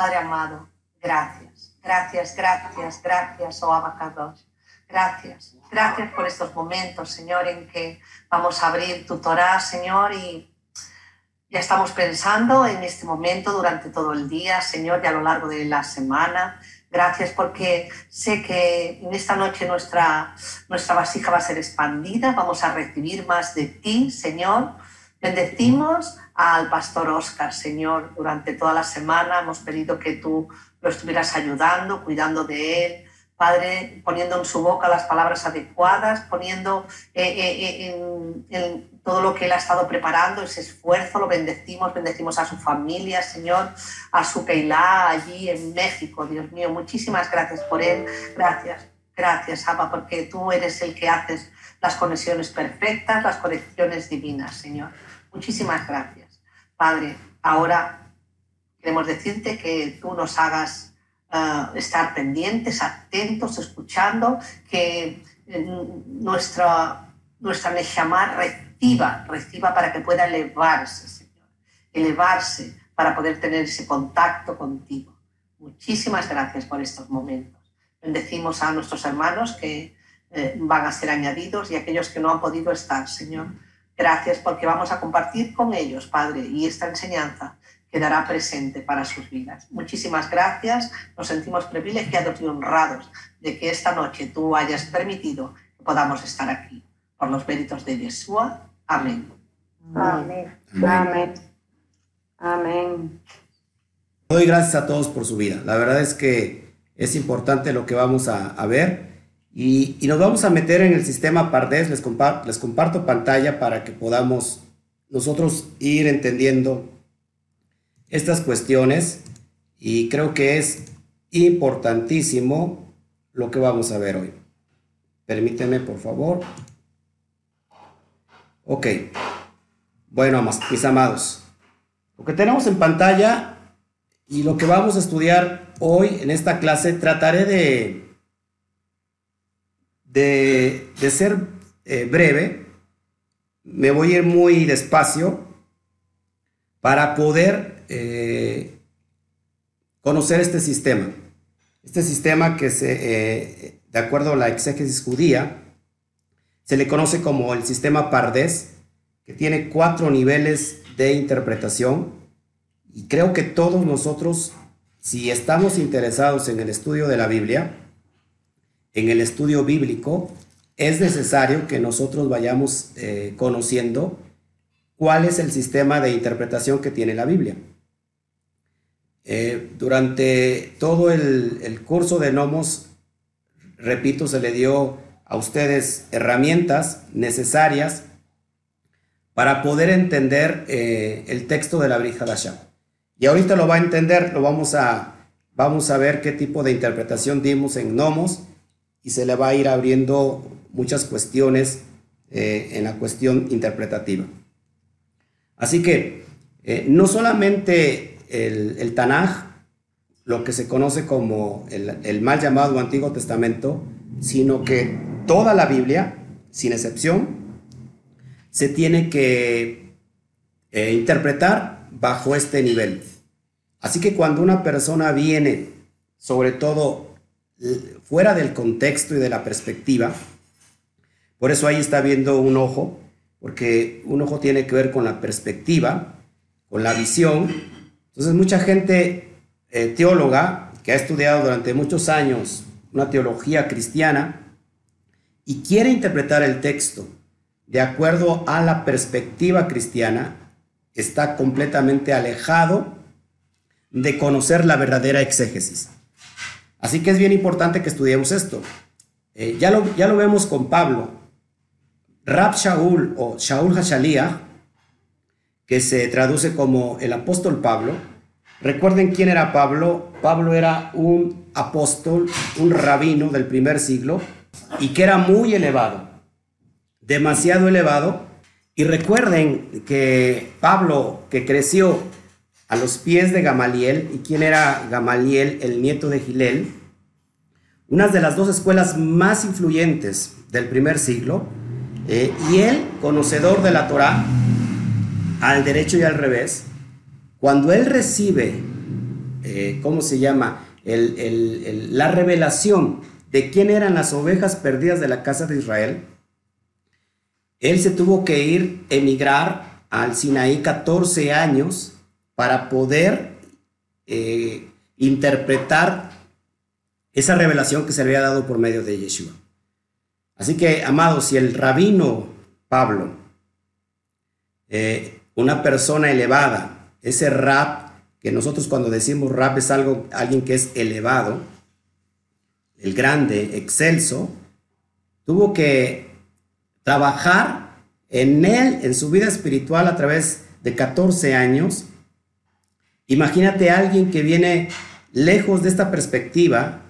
Padre amado, gracias, gracias, gracias, gracias, oh Abacados. Gracias, gracias por estos momentos, Señor, en que vamos a abrir tu Torah, Señor, y ya estamos pensando en este momento durante todo el día, Señor, y a lo largo de la semana. Gracias porque sé que en esta noche nuestra, nuestra vasija va a ser expandida, vamos a recibir más de ti, Señor. Bendecimos al pastor Oscar, Señor, durante toda la semana. Hemos pedido que tú lo estuvieras ayudando, cuidando de él, Padre, poniendo en su boca las palabras adecuadas, poniendo eh, eh, eh, en, todo lo que Él ha estado preparando, ese esfuerzo, lo bendecimos, bendecimos a su familia, Señor, a su Keilah allí en México, Dios mío, muchísimas gracias por Él, gracias, gracias, Abba, porque tú eres el que haces las conexiones perfectas, las conexiones divinas, Señor. Muchísimas gracias. Padre, ahora queremos decirte que tú nos hagas estar pendientes, atentos, escuchando, que eh, nuestra, nuestra Neshama reciba, reciba para que pueda elevarse, Señor, elevarse para poder tener ese contacto contigo. Muchísimas gracias por estos momentos. Bendecimos a nuestros hermanos que eh, van a ser añadidos y aquellos que no han podido estar, Señor. Gracias porque vamos a compartir con ellos, Padre, y esta enseñanza quedará presente para sus vidas. Muchísimas gracias, nos sentimos privilegiados y honrados de que esta noche tú hayas permitido que podamos estar aquí. Por los méritos de Yeshua. Amén. Amén. Amén. Amén. Doy gracias a todos por su vida. La verdad es que es importante lo que vamos a, ver. Y, nos vamos a meter en el sistema Pardes. Les, les comparto pantalla para que podamos nosotros ir entendiendo estas cuestiones y creo que es importantísimo lo que vamos a ver hoy. Permíteme, por favor. Ok. Bueno, mis amados, lo que tenemos en pantalla y lo que vamos a estudiar hoy en esta clase, trataré de, de, ser eh, breve. Me voy a ir muy despacio para poder eh, conocer este sistema. Este sistema que se, eh, de acuerdo a la exégesis judía, se le conoce como el sistema Pardes, que tiene cuatro niveles de interpretación. Y creo que todos nosotros, si estamos interesados en el estudio de la Biblia, en el estudio bíblico, es necesario que nosotros vayamos eh, conociendo cuál es el sistema de interpretación que tiene la Biblia. Eh, durante todo el, curso de Nomos, repito, se le dio a ustedes herramientas necesarias para poder entender eh, el texto de la Brihadashah. Y ahorita lo va a entender, lo vamos a, vamos a ver qué tipo de interpretación dimos en Nomos y se le va a ir abriendo muchas cuestiones eh, en la cuestión interpretativa. Así que no solamente el, el Tanaj, lo que se conoce como el, mal llamado Antiguo Testamento, sino que toda la Biblia, sin excepción, se tiene que eh, interpretar bajo este nivel. Así que cuando una persona viene, sobre todo fuera del contexto y de la perspectiva, por eso ahí está viendo un ojo, porque un ojo tiene que ver con la perspectiva, con la visión, entonces mucha gente eh, teóloga que ha estudiado durante muchos años una teología cristiana y quiere interpretar el texto de acuerdo a la perspectiva cristiana, está completamente alejado de conocer la verdadera exégesis. Así que es bien importante que estudiemos esto. Eh, ya, lo, ya lo vemos con Pablo. Rab Shaul o Shaul Hashaliah que se traduce como el apóstol Pablo. Recuerden quién era Pablo. Pablo era un apóstol, un rabino del primer siglo y que era muy elevado, demasiado elevado. Y recuerden que Pablo, que creció a los pies de Gamaliel, y quién era Gamaliel, el nieto de Gilel, una de las dos escuelas más influyentes del primer siglo, eh, y él, conocedor de la Torá, al derecho y al revés, cuando él recibe eh, ¿cómo se llama? la revelación de quién eran las ovejas perdidas de la casa de Israel, él se tuvo que ir, emigrar al Sinaí 14 años para poder eh, interpretar esa revelación que se le había dado por medio de Yeshua. Así que, amados, si el rabino Pablo, eh, una persona elevada, ese rap, que nosotros cuando decimos rap es algo, alguien que es elevado, el grande, excelso, tuvo que trabajar en él, en su vida espiritual a través de 14 años. Imagínate a alguien que viene lejos de esta perspectiva,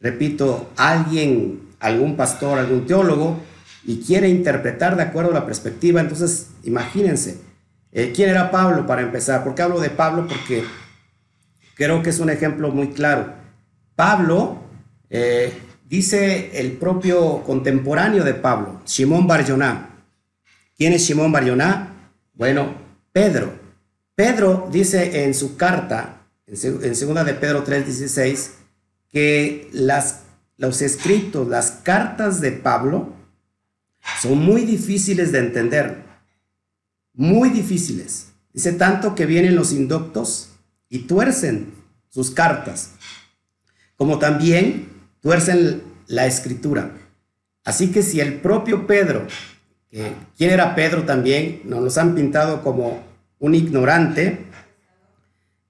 repito, alguien algún pastor, algún teólogo, y quiere interpretar de acuerdo a la perspectiva. Entonces, imagínense, eh, ¿quién era Pablo para empezar? ¿Por qué hablo de Pablo? Porque creo que es un ejemplo muy claro. Pablo, eh, dice el propio contemporáneo de Pablo, Simón Barjoná. ¿Quién es Simón Barjoná? Bueno, Pedro. Pedro dice en su carta, en, segunda de Pedro 3:16, que los escritos, las cartas de Pablo son muy difíciles de entender, muy difíciles. Dice tanto que vienen los indoctos y tuercen sus cartas, como también tuercen la escritura. Así que si el propio Pedro, que, ¿quién era Pedro también? Nos los han pintado como un ignorante,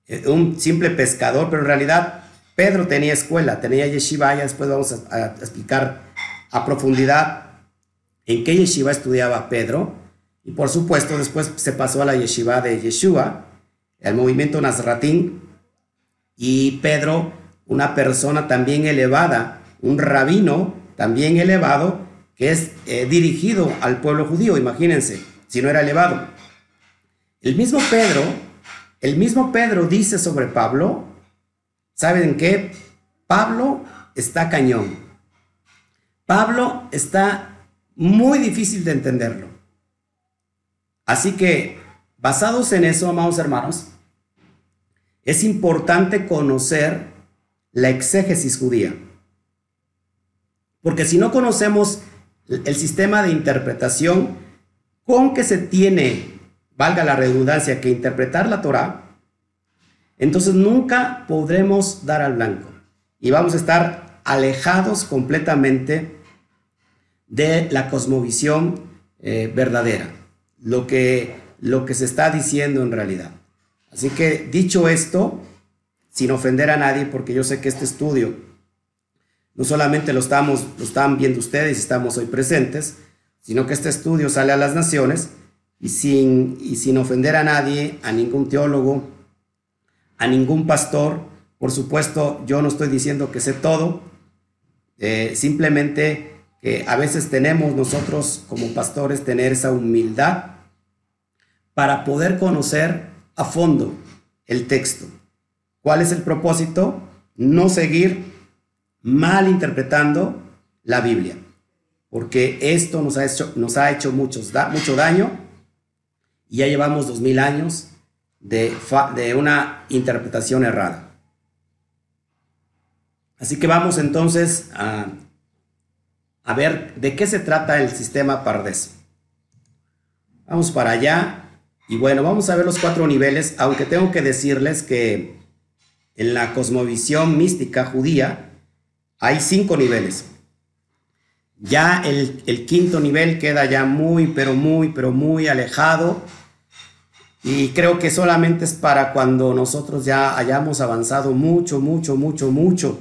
eh, un simple pescador, pero en realidad Pedro tenía escuela, tenía yeshiva, ya después vamos a, explicar a profundidad en qué yeshiva estudiaba Pedro. Y por supuesto, después se pasó a la yeshiva de Yeshua, el movimiento Nazratín. Y Pedro, una persona también elevada, un rabino también elevado, que es eh, dirigido al pueblo judío, imagínense, si no era elevado. El mismo Pedro, el mismo Pedro dice sobre Pablo, ¿Saben qué? Pablo está cañón. Pablo está muy difícil de entenderlo. Así que, basados en eso, amados hermanos, es importante conocer la exégesis judía. Porque si no conocemos el sistema de interpretación con que se tiene, valga la redundancia, que interpretar la Torah, entonces nunca podremos dar al blanco y vamos a estar alejados completamente de la cosmovisión eh, verdadera, lo que, lo que se está diciendo en realidad. Así que dicho esto, sin ofender a nadie, porque yo sé que este estudio no solamente lo, estamos, lo están viendo ustedes y estamos hoy presentes, sino que este estudio sale a las naciones y sin, y sin ofender a nadie, a ningún teólogo, a ningún pastor. Por supuesto, yo no estoy diciendo que sé todo, eh, simplemente que a veces tenemos nosotros como pastores tener esa humildad para poder conocer a fondo el texto. ¿Cuál es el propósito? No seguir mal interpretando la Biblia, porque esto nos ha hecho, nos ha hecho muchos, mucho daño y ya llevamos dos mil años de, una interpretación errada. Así que vamos entonces a, a ver de qué se trata el sistema Pardes. Vamos para allá y bueno, vamos a ver los cuatro niveles, aunque tengo que decirles que en la cosmovisión mística judía hay cinco niveles. Ya el, quinto nivel queda ya muy, pero muy, pero muy alejado y creo que solamente es para cuando nosotros ya hayamos avanzado mucho, mucho, mucho, mucho.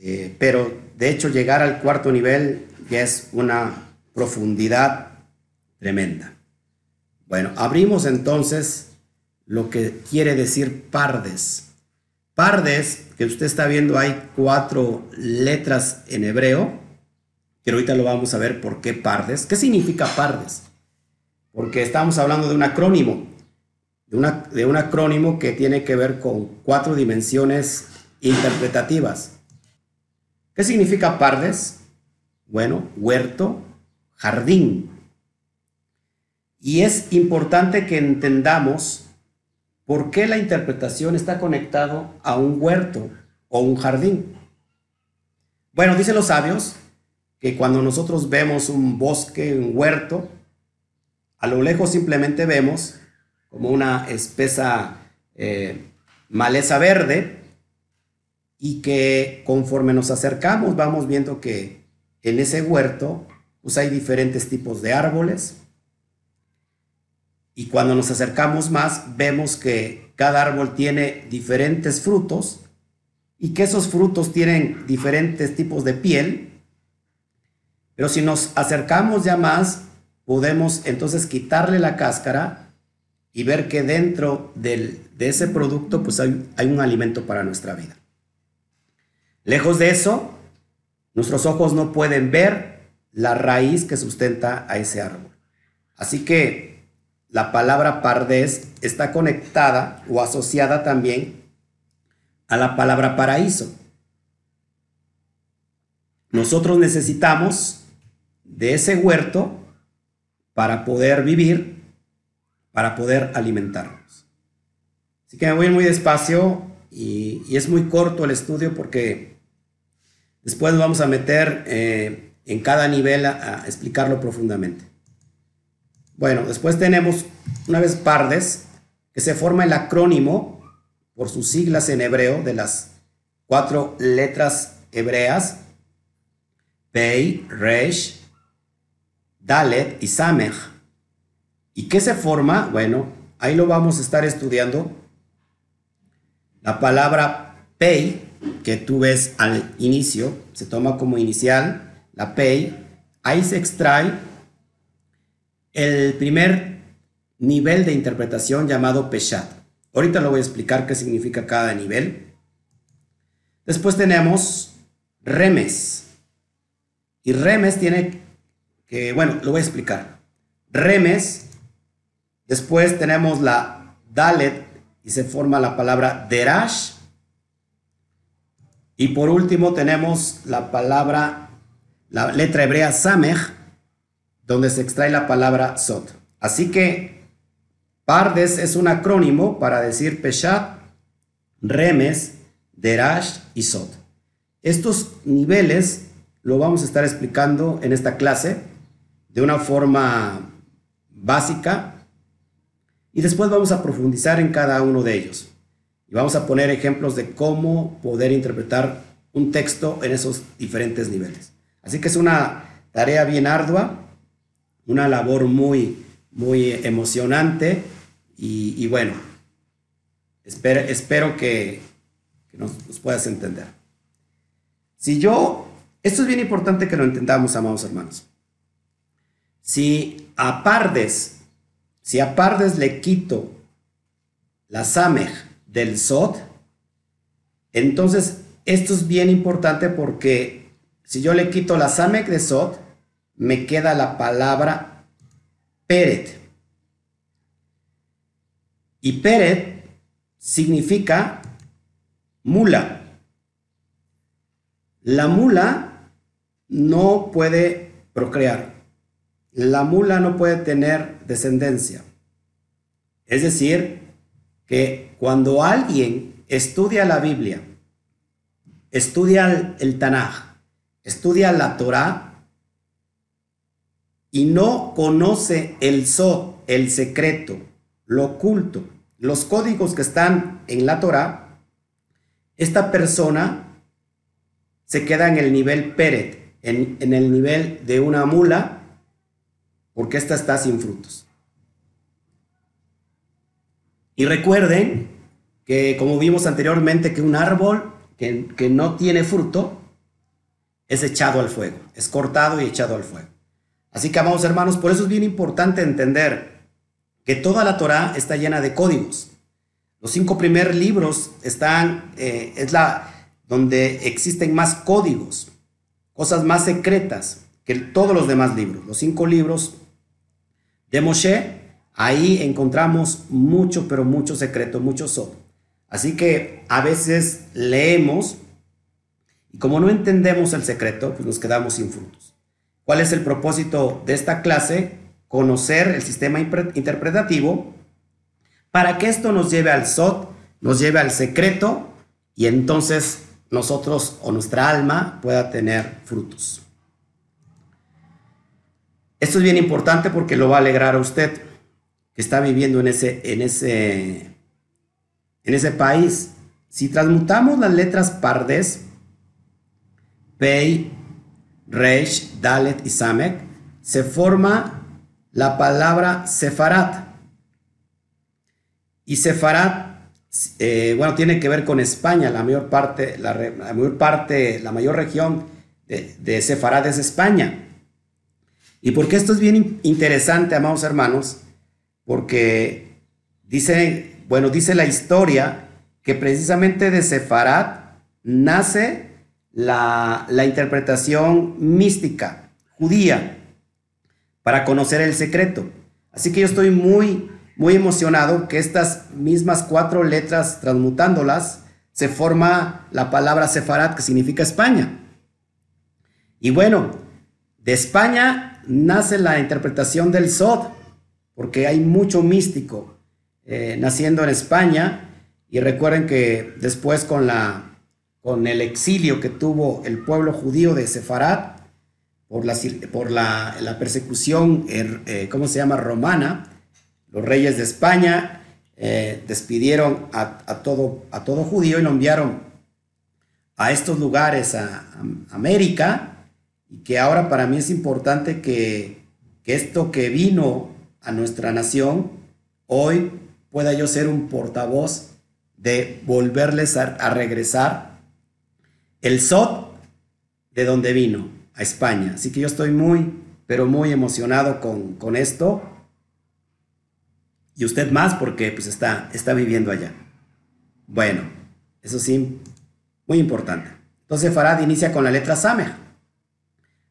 Eh, pero de hecho llegar al cuarto nivel ya es una profundidad tremenda. Bueno, abrimos entonces lo que quiere decir pardes. Pardes, que usted está viendo, hay cuatro letras en hebreo, que ahorita lo vamos a ver por qué pardes. ¿Qué significa pardes? Porque estamos hablando de un acrónimo de, un acrónimo que tiene que ver con cuatro dimensiones interpretativas. ¿Qué significa pardes? Bueno, huerto, jardín. Y es importante que entendamos ¿por qué la interpretación está conectado a un huerto o un jardín? Bueno, dicen los sabios que cuando nosotros vemos un bosque, un huerto, a lo lejos simplemente vemos como una espesa eh, maleza verde y que conforme nos acercamos vamos viendo que en ese huerto pues hay diferentes tipos de árboles y cuando nos acercamos más vemos que cada árbol tiene diferentes frutos y que esos frutos tienen diferentes tipos de piel. Pero si nos acercamos ya más, podemos entonces quitarle la cáscara y ver que dentro de ese producto pues hay, hay un alimento para nuestra vida. Lejos de eso, nuestros ojos no pueden ver la raíz que sustenta a ese árbol. Así que la palabra pardés está conectada o asociada también a la palabra paraíso. Nosotros necesitamos de ese huerto para poder vivir, para poder alimentarnos. Así que me voy muy despacio y, es muy corto el estudio porque después vamos a meter eh, en cada nivel a, explicarlo profundamente. Bueno, después tenemos una vez pardes, que se forma el acrónimo por sus siglas en hebreo de las cuatro letras hebreas, Pei, Resh, Dalet y Samech. ¿Y qué se forma? Bueno, ahí lo vamos a estar estudiando la palabra pay, que tú ves al inicio, se toma como inicial, la pay, ahí se extrae el primer nivel de interpretación llamado peshat. Ahorita lo voy a explicar qué significa cada nivel. Después tenemos remes. Y remes tiene que, bueno, lo voy a explicar. Remes, después tenemos la dalet, y se forma la palabra derash. Y por último tenemos la palabra, la letra hebrea samech, donde se extrae la palabra sot. Así que Pardes es un acrónimo para decir Peshat, Remes, Derash y Sot. Estos niveles lo vamos a estar explicando en esta clase de una forma básica y después vamos a profundizar en cada uno de ellos. Y vamos a poner ejemplos de cómo poder interpretar un texto en esos diferentes niveles. Así que es una tarea bien ardua, una labor muy, muy emocionante y, bueno, espero, espero que, nos, nos, puedas entender. Si yo, esto es bien importante que lo entendamos, amados hermanos. Si a Pardes si a le quito la Samej del Sot, entonces esto es bien importante porque si yo le quito la Samej de Sot, me queda la palabra Peret. Y Peret significa mula. La mula no puede procrear la mula no puede tener descendencia. Es decir, que cuando alguien estudia la Biblia, estudia el Tanaj, estudia la Torah y no conoce el Sod, el secreto, lo oculto, los códigos que están en la Torah, esta persona se queda en el nivel Peret, en, en el nivel de una mula porque esta está sin frutos. Y recuerden que como vimos anteriormente que un árbol que, que no tiene fruto es echado al fuego, es cortado y echado al fuego. Así que, amados hermanos, por eso es bien importante entender que toda la Torah está llena de códigos. Los cinco primeros libros están, eh, es la donde existen más códigos, cosas más secretas que todos los demás libros. Los cinco libros de Moshe, ahí encontramos mucho, pero mucho secreto, mucho solo. Así que a veces leemos y como no entendemos el secreto, pues nos quedamos sin frutos. ¿Cuál es el propósito de esta clase? Conocer el sistema interpretativo para que esto nos lleve al Sot, nos lleve al secreto y entonces nosotros o nuestra alma pueda tener frutos. Esto es bien importante porque lo va a alegrar a usted que está viviendo en ese, en ese, en ese país. Si transmutamos las letras pardes, Pei, Reish, Dalet y Samek, se forma la palabra Sefarat. Y Sefarat, eh, bueno, tiene que ver con España, la mayor parte, la, mayor parte, la mayor región de, de Sefarat es España. ¿Y por qué esto es bien interesante, amados hermanos? Porque dice, bueno, dice la historia que precisamente de Sefarat nace la, la interpretación mística judía para conocer el secreto. Así que yo estoy muy, muy emocionado que estas mismas cuatro letras, transmutándolas, se forma la palabra Sefarat, que significa España. Y bueno, de España nace la interpretación del Sod, porque hay mucho místico eh, naciendo en España. Y recuerden que después con, la, con el exilio que tuvo el pueblo judío de Sefarat, por la, por la, persecución, er, eh, ¿cómo se llama?, romana, los reyes de España eh, despidieron a, todo, a todo judío y lo enviaron a estos lugares, a, América, y que ahora para mí es importante que, que esto que vino a nuestra nación, hoy pueda yo ser un portavoz de volverles a, regresar el SOT de donde vino a España. Así que yo estoy muy, pero muy emocionado con, esto. Y usted más porque pues está, está viviendo allá. Bueno, eso sí, muy importante. Entonces Farad inicia con la letra Sameh.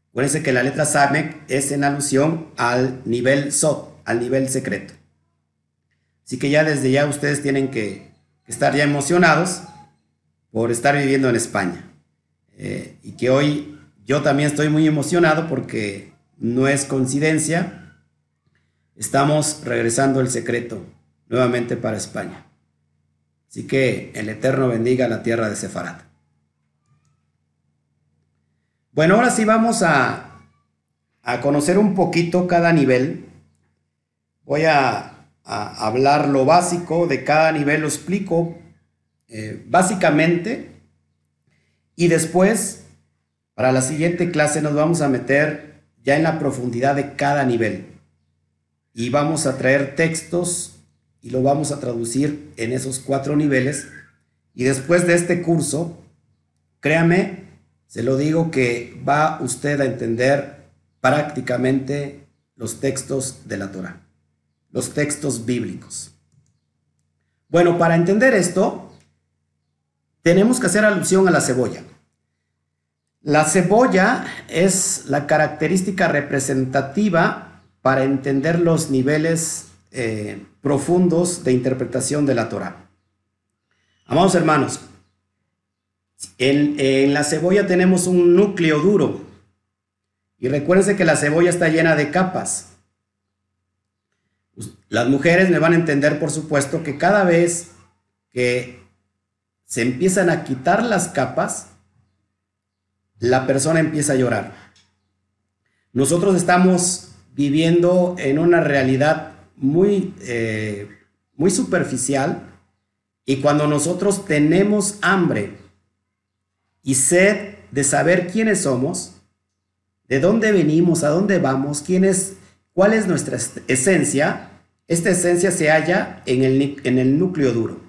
Acuérdense que la letra Sameh es en alusión al nivel Sot, al nivel secreto. Así que ya desde ya ustedes tienen que, estar ya emocionados por estar viviendo en España. Eh, y que hoy yo también estoy muy emocionado porque no es coincidencia. Estamos regresando el secreto nuevamente para España. Así que el Eterno bendiga la tierra de Sefarat. Bueno, ahora sí vamos a, a conocer un poquito cada nivel. Voy a, hablar lo básico de cada nivel, lo explico eh, básicamente. Y después para la siguiente clase nos vamos a meter ya en la profundidad de cada nivel y vamos a traer textos y lo vamos a traducir en esos cuatro niveles. Y después de este curso, créame, se lo digo que va usted a entender prácticamente los textos de la Torah, los textos bíblicos. Bueno, para entender esto, tenemos que hacer alusión a la cebolla. La cebolla es la característica representativa para entender los niveles eh, profundos de interpretación de la Torah. Amados hermanos, en, la cebolla tenemos un núcleo duro. Y recuérdense que la cebolla está llena de capas. Las mujeres me van a entender, por supuesto, que cada vez que se empiezan a quitar las capas, la persona empieza a llorar. Nosotros estamos viviendo en una realidad muy, eh, muy superficial y cuando nosotros tenemos hambre y sed de saber quiénes somos, de dónde venimos, a dónde vamos, quién es, cuál es nuestra esencia, esta esencia se halla en el, en el núcleo duro,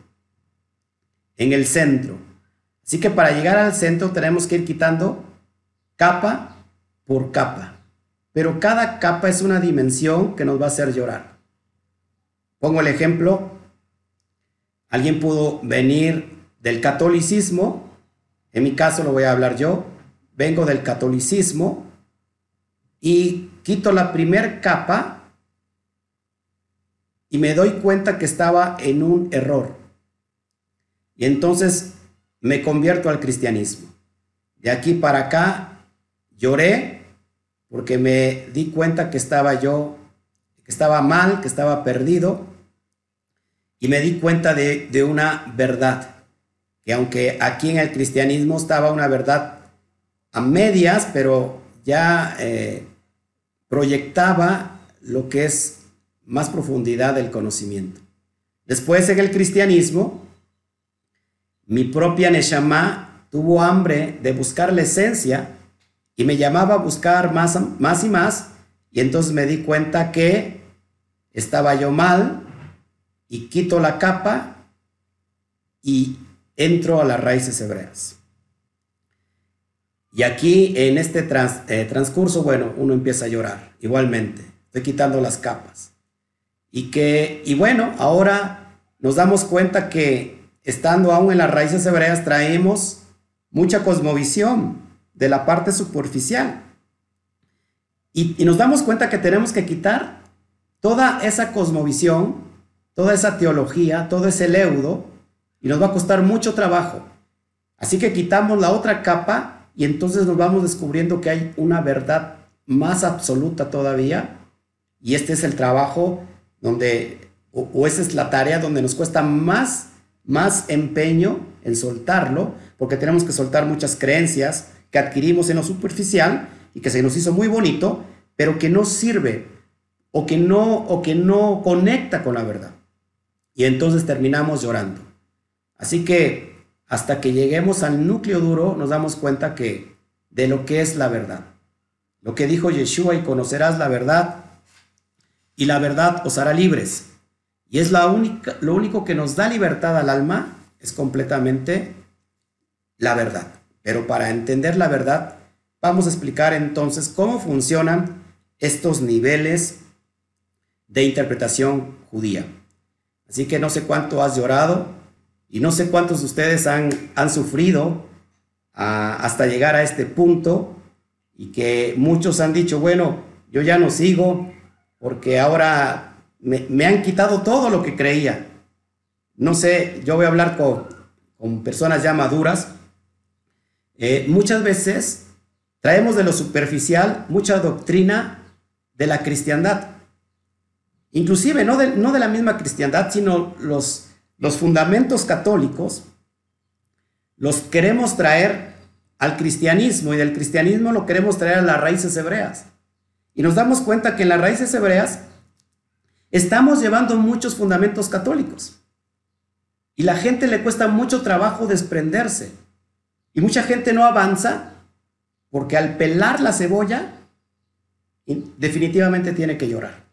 en el centro. Así que para llegar al centro tenemos que ir quitando capa por capa. Pero cada capa es una dimensión que nos va a hacer llorar. Pongo el ejemplo, alguien pudo venir del catolicismo, en mi caso lo voy a hablar yo, vengo del catolicismo y quito la primer capa y me doy cuenta que estaba en un error. Y entonces me convierto al cristianismo. De aquí para acá Lloré porque me di cuenta que estaba yo, que estaba mal, que estaba perdido. y me di cuenta de, una verdad, que aunque aquí en el cristianismo estaba una verdad a medias, pero ya eh, proyectaba lo que es más profundidad del conocimiento. Después en el cristianismo, mi propia Neshama tuvo hambre de buscar la esencia y me llamaba a buscar más, más y más y entonces me di cuenta que estaba yo mal y quito la capa y entro a las raíces hebreas. Y aquí en este eh, transcurso, bueno, uno empieza a llorar igualmente. Estoy quitando las capas. Y que, y bueno, ahora nos damos cuenta que estando aún en las raíces hebreas traemos mucha cosmovisión de la parte superficial. Y, y nos damos cuenta que tenemos que quitar toda esa cosmovisión toda esa teología, todo ese leudo, y nos va a costar mucho trabajo. Así que quitamos la otra capa y entonces nos vamos descubriendo que hay una verdad más absoluta todavía, y este es el trabajo donde, o, esa es la tarea donde nos cuesta más, más empeño en soltarlo, porque tenemos que soltar muchas creencias que adquirimos en lo superficial y que se nos hizo muy bonito, pero que no sirve o que no, o que no conecta con la verdad y entonces terminamos llorando. Así que hasta que lleguemos al núcleo duro nos damos cuenta que de lo que es la verdad. Lo que dijo Yeshua y conocerás la verdad y la verdad os hará libres. Y es la única, lo único que nos da libertad al alma es completamente la verdad. Pero para entender la verdad, vamos a explicar entonces cómo funcionan estos niveles de interpretación judía. Así que no sé cuánto has llorado y no sé cuántos de ustedes han, han sufrido ah, hasta llegar a este punto y que muchos han dicho, bueno, yo ya no sigo porque ahora me, han quitado todo lo que creía. No sé, yo voy a hablar con, con personas ya maduras. Eh, muchas veces traemos de lo superficial mucha doctrina de la cristiandad inclusive no de, no de la misma cristiandad, sino los, los fundamentos católicos, los queremos traer al cristianismo y del cristianismo lo queremos traer a las raíces hebreas. Y nos damos cuenta que en las raíces hebreas estamos llevando muchos fundamentos católicos. Y la gente le cuesta mucho trabajo desprenderse. Y mucha gente no avanza porque al pelar la cebolla definitivamente tiene que llorar.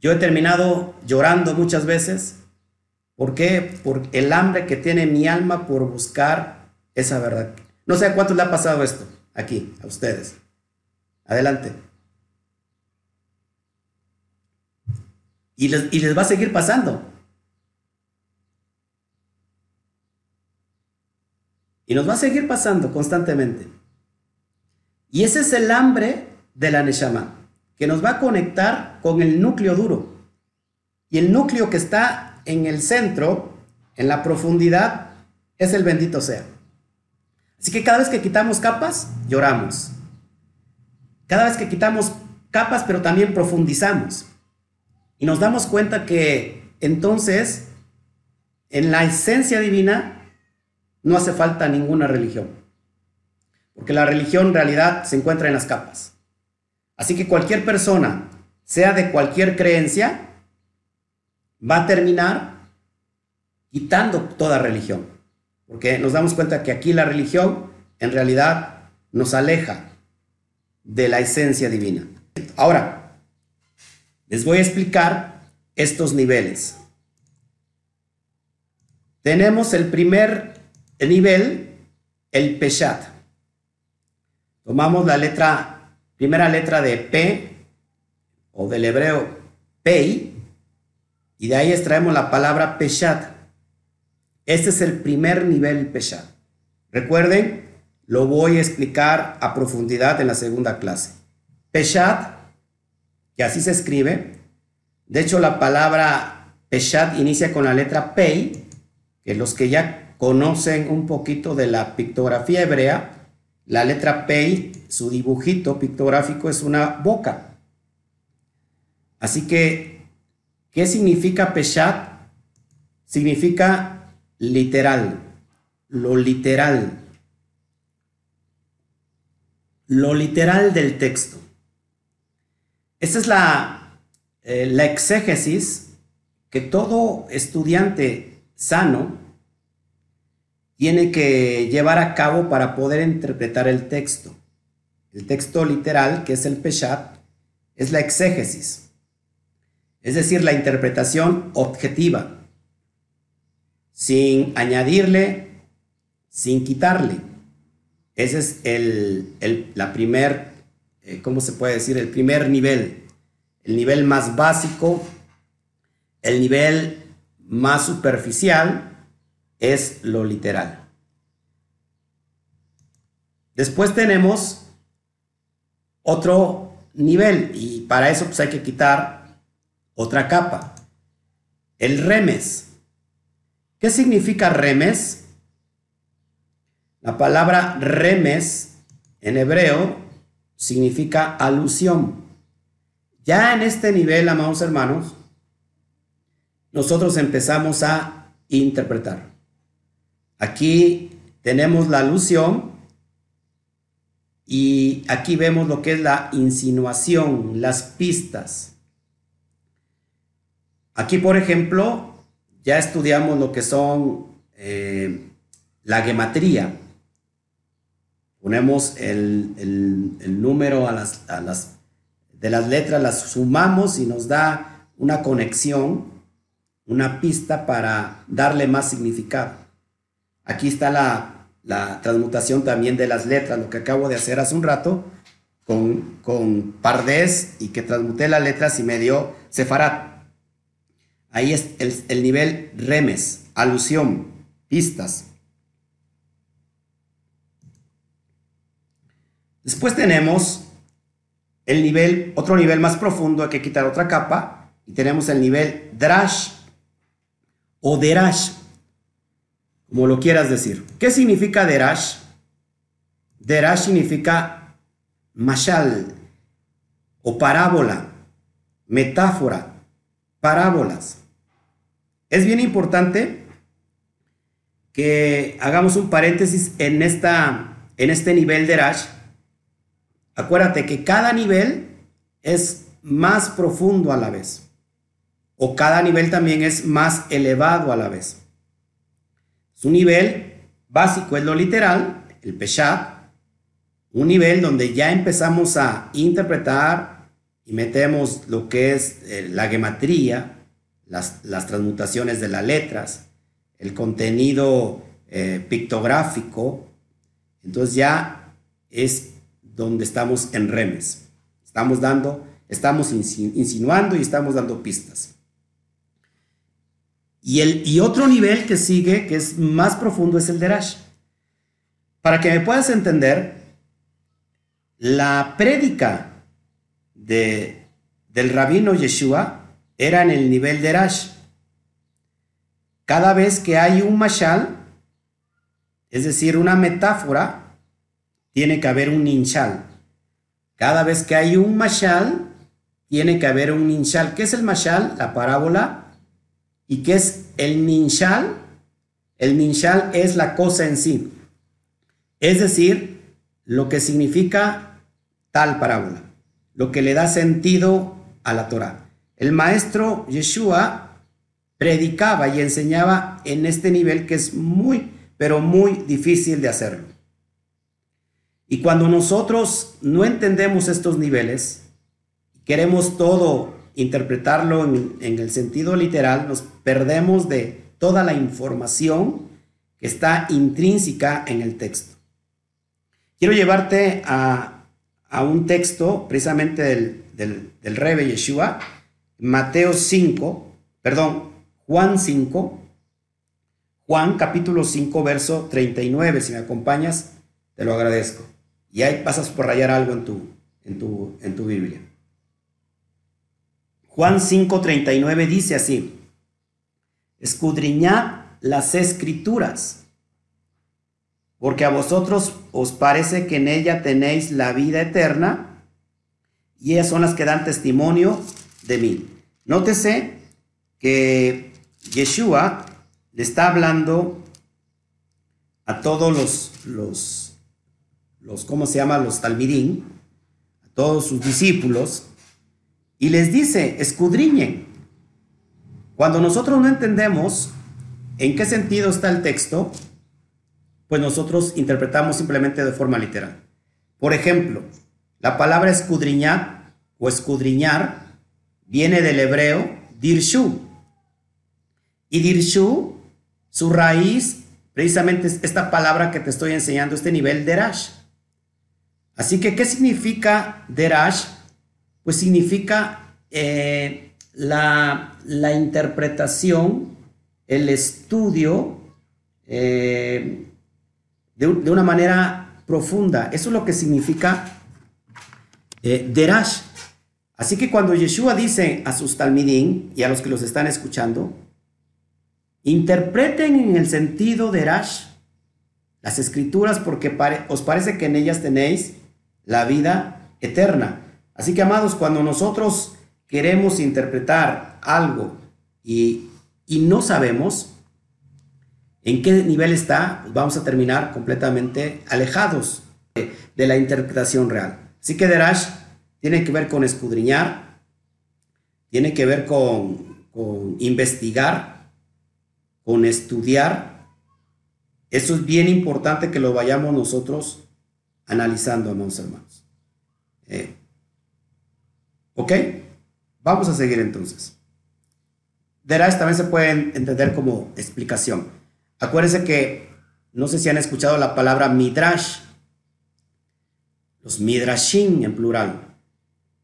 Yo he terminado llorando muchas veces. ¿Por qué? Por el hambre que tiene mi alma por buscar esa verdad. No sé a cuántos le ha pasado esto aquí, a ustedes. Adelante. Y les, y les va a seguir pasando. Y nos va a seguir pasando constantemente. Y ese es el hambre de la Neshama que nos va a conectar con el núcleo duro. Y el núcleo que está en el centro, en la profundidad, es el bendito sea. Así que cada vez que quitamos capas, lloramos. Cada vez que quitamos capas, pero también profundizamos. Y nos damos cuenta que entonces, en la esencia divina, no hace falta ninguna religión. Porque la religión en realidad se encuentra en las capas. Así que cualquier persona, sea de cualquier creencia, va a terminar quitando toda religión. Porque nos damos cuenta que aquí la religión en realidad nos aleja de la esencia divina. Ahora, les voy a explicar estos niveles. Tenemos el primer nivel, el Peshat. Tomamos la letra primera letra de P o del hebreo Pei, y de ahí extraemos la palabra Peshat. Este es el primer nivel Peshat. Recuerden, lo voy a explicar a profundidad en la segunda clase. Peshat, que así se escribe, de hecho la palabra Peshat inicia con la letra Pei, que los que ya conocen un poquito de la pictografía hebrea, la letra P, su dibujito pictográfico es una boca. Así que, ¿qué significa Peshat? significa literal, lo literal, lo literal del texto. Esta es la, eh, la exégesis que todo estudiante sano tiene que llevar a cabo para poder interpretar el texto. El texto literal, que es el Peshat, es la exégesis, es decir, la interpretación objetiva, sin añadirle, sin quitarle. Ese es el, la primer, eh, ¿cómo se puede decir? El primer nivel, el nivel más básico, el nivel más superficial, es lo literal. Después tenemos otro nivel y para eso pues hay que quitar otra capa. El remes. ¿Qué significa remes? La palabra remes en hebreo significa alusión. Ya en este nivel, amados hermanos, nosotros empezamos a interpretar. Aquí tenemos la alusión y aquí vemos lo que es la insinuación, las pistas. Aquí, por ejemplo, ya estudiamos lo que son eh, la gematría. Ponemos el, número a las, a las, de las letras, las sumamos y nos da una conexión, una pista para darle más significado. Aquí está la, transmutación también de las letras, lo que acabo de hacer hace un rato con, con Pardés y que transmuté las letras y me dio Sefarat. Ahí es el, el nivel remes, alusión, pistas. Después tenemos el nivel, otro nivel más profundo, hay que quitar otra capa, y tenemos el nivel drash o derash, como lo quieras decir. ¿Qué significa derash? Derash significa mashal o parábola, metáfora, parábolas. Es bien importante que hagamos un paréntesis en, esta, en este nivel de Derash. Acuérdate que cada nivel es más profundo a la vez. O cada nivel también es más elevado a la vez. Su nivel básico es lo literal, el Peshat, un nivel donde ya empezamos a interpretar y metemos lo que es eh, la gematría, las, transmutaciones de las letras, el contenido eh, pictográfico. Entonces ya es donde estamos en remes. Estamos dando, estamos insinuando y estamos dando pistas. Y, el, y otro nivel que sigue, que es más profundo, es el de Rash. Para que me puedas entender, la prédica de, del rabino Yeshua era en el nivel de Rash. Cada vez que hay un mashal, es decir, una metáfora, tiene que haber un ninshal. Cada vez que hay un mashal, tiene que haber un ninshal. ¿Qué es el mashal? La parábola ¿Y qué es el ninshal? El ninshal es la cosa en sí. Es decir, lo que significa tal parábola, lo que le da sentido a la Torah. El maestro Yeshua predicaba y enseñaba en este nivel que es muy, pero muy difícil de hacerlo. Y cuando nosotros no entendemos estos niveles, queremos todo interpretarlo en, el sentido literal, nos perdemos de toda la información que está intrínseca en el texto. Quiero llevarte a, un texto precisamente del, del, del Yeshua, Mateo 5, perdón, Juan 5, Juan capítulo 5, verso 39. Si me acompañas, te lo agradezco. Y ahí pasas por rayar algo en tu, en tu, en tu Biblia. Juan 5:39 dice así, escudriñad las escrituras, porque a vosotros os parece que en ella tenéis la vida eterna, y ellas son las que dan testimonio de mí. Nótese que Yeshua le está hablando a todos los, los, los ¿cómo se llama? Los talmidín, a todos sus discípulos, y les dice, escudriñen. Cuando nosotros no entendemos en qué sentido está el texto, pues nosotros interpretamos simplemente de forma literal. Por ejemplo, la palabra escudriñar o escudriñar viene del hebreo dirshu. Y dirshu, su raíz, precisamente es esta palabra que te estoy enseñando, este nivel derash. Así que, ¿qué significa derash? Pues significa eh, la, interpretación, el estudio eh, de, una manera profunda. Eso es lo que significa eh, derash. Así que cuando Yeshua dice a sus talmidín y a los que los están escuchando, interpreten en el sentido de Rash las escrituras porque os parece que en ellas tenéis la vida eterna. Así que amados, cuando nosotros queremos interpretar algo y, y no sabemos en qué nivel está, pues vamos a terminar completamente alejados de, la interpretación real. Así que Derash tiene que ver con escudriñar, tiene que ver con, investigar, con estudiar. Eso es bien importante que lo vayamos nosotros analizando, amados hermanos. Eh, ¿Ok? Vamos a seguir entonces. Derash también se puede entender como explicación. Acuérdense que, no sé si han escuchado la palabra midrash, los midrashim en plural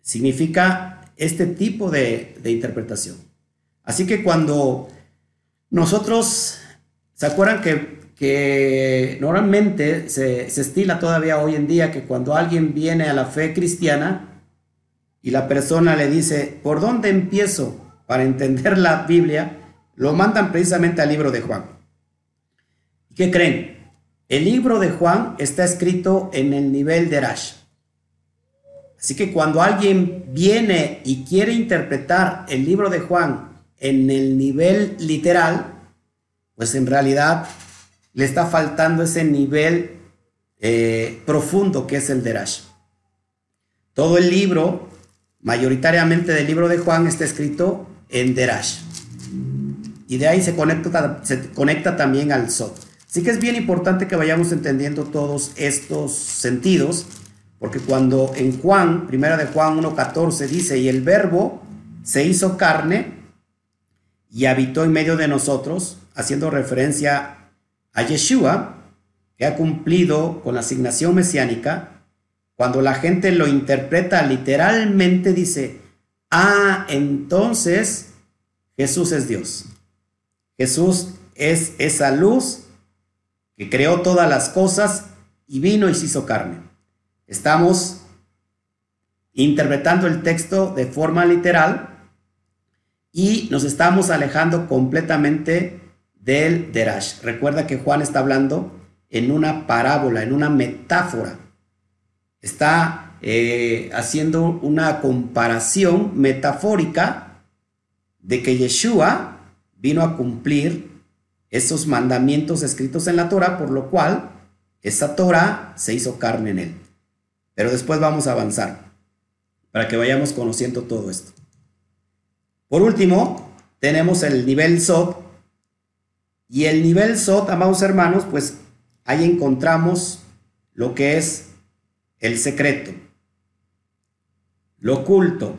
significa este tipo de, interpretación. Así que cuando nosotros, ¿se acuerdan que, normalmente se, se, estila todavía hoy en día que cuando alguien viene a la fe cristiana y la persona le dice, ¿por dónde empiezo para entender la Biblia? Lo mandan precisamente al libro de Juan. ¿Qué creen? El libro de Juan está escrito en el nivel de Rash. Así que cuando alguien viene y quiere interpretar el libro de Juan en el nivel literal, pues en realidad le está faltando ese nivel eh, profundo que es el de Rash. Todo el libro, mayoritariamente del libro de Juan, está escrito en Derash. Y de ahí se conecta, se conecta también al Sot. Así que es bien importante que vayamos entendiendo todos estos sentidos porque cuando en Juan, primera de Juan 1.14 dice, y el verbo se hizo carne y habitó en medio de nosotros, haciendo referencia a Yeshua, que ha cumplido con la asignación mesiánica, cuando la gente lo interpreta literalmente dice, ah, entonces Jesús es Dios. Jesús es esa luz que creó todas las cosas y vino y se hizo carne. Estamos interpretando el texto de forma literal y nos estamos alejando completamente del Derash. Recuerda que Juan está hablando en una parábola, en una metáfora. Está eh, haciendo una comparación metafórica de que Yeshua vino a cumplir esos mandamientos escritos en la Torah, por lo cual esa Torah se hizo carne en él. Pero después vamos a avanzar para que vayamos conociendo todo esto. Por último, tenemos el nivel SOT. Y el nivel SOT, amados hermanos, pues ahí encontramos lo que es el secreto, lo oculto,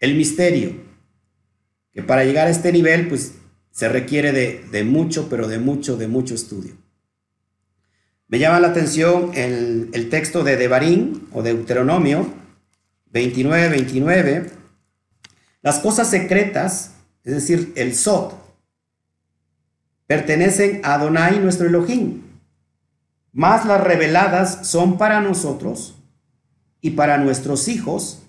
el misterio. Que para llegar a este nivel, pues se requiere de, de mucho, pero de mucho, de mucho estudio. Me llama la atención el, texto de Devarim o Deuteronomio 29, 29. Las cosas secretas, es decir, el Sot, pertenecen a Adonai nuestro Elohim, más las reveladas son para nosotros y para nuestros hijos,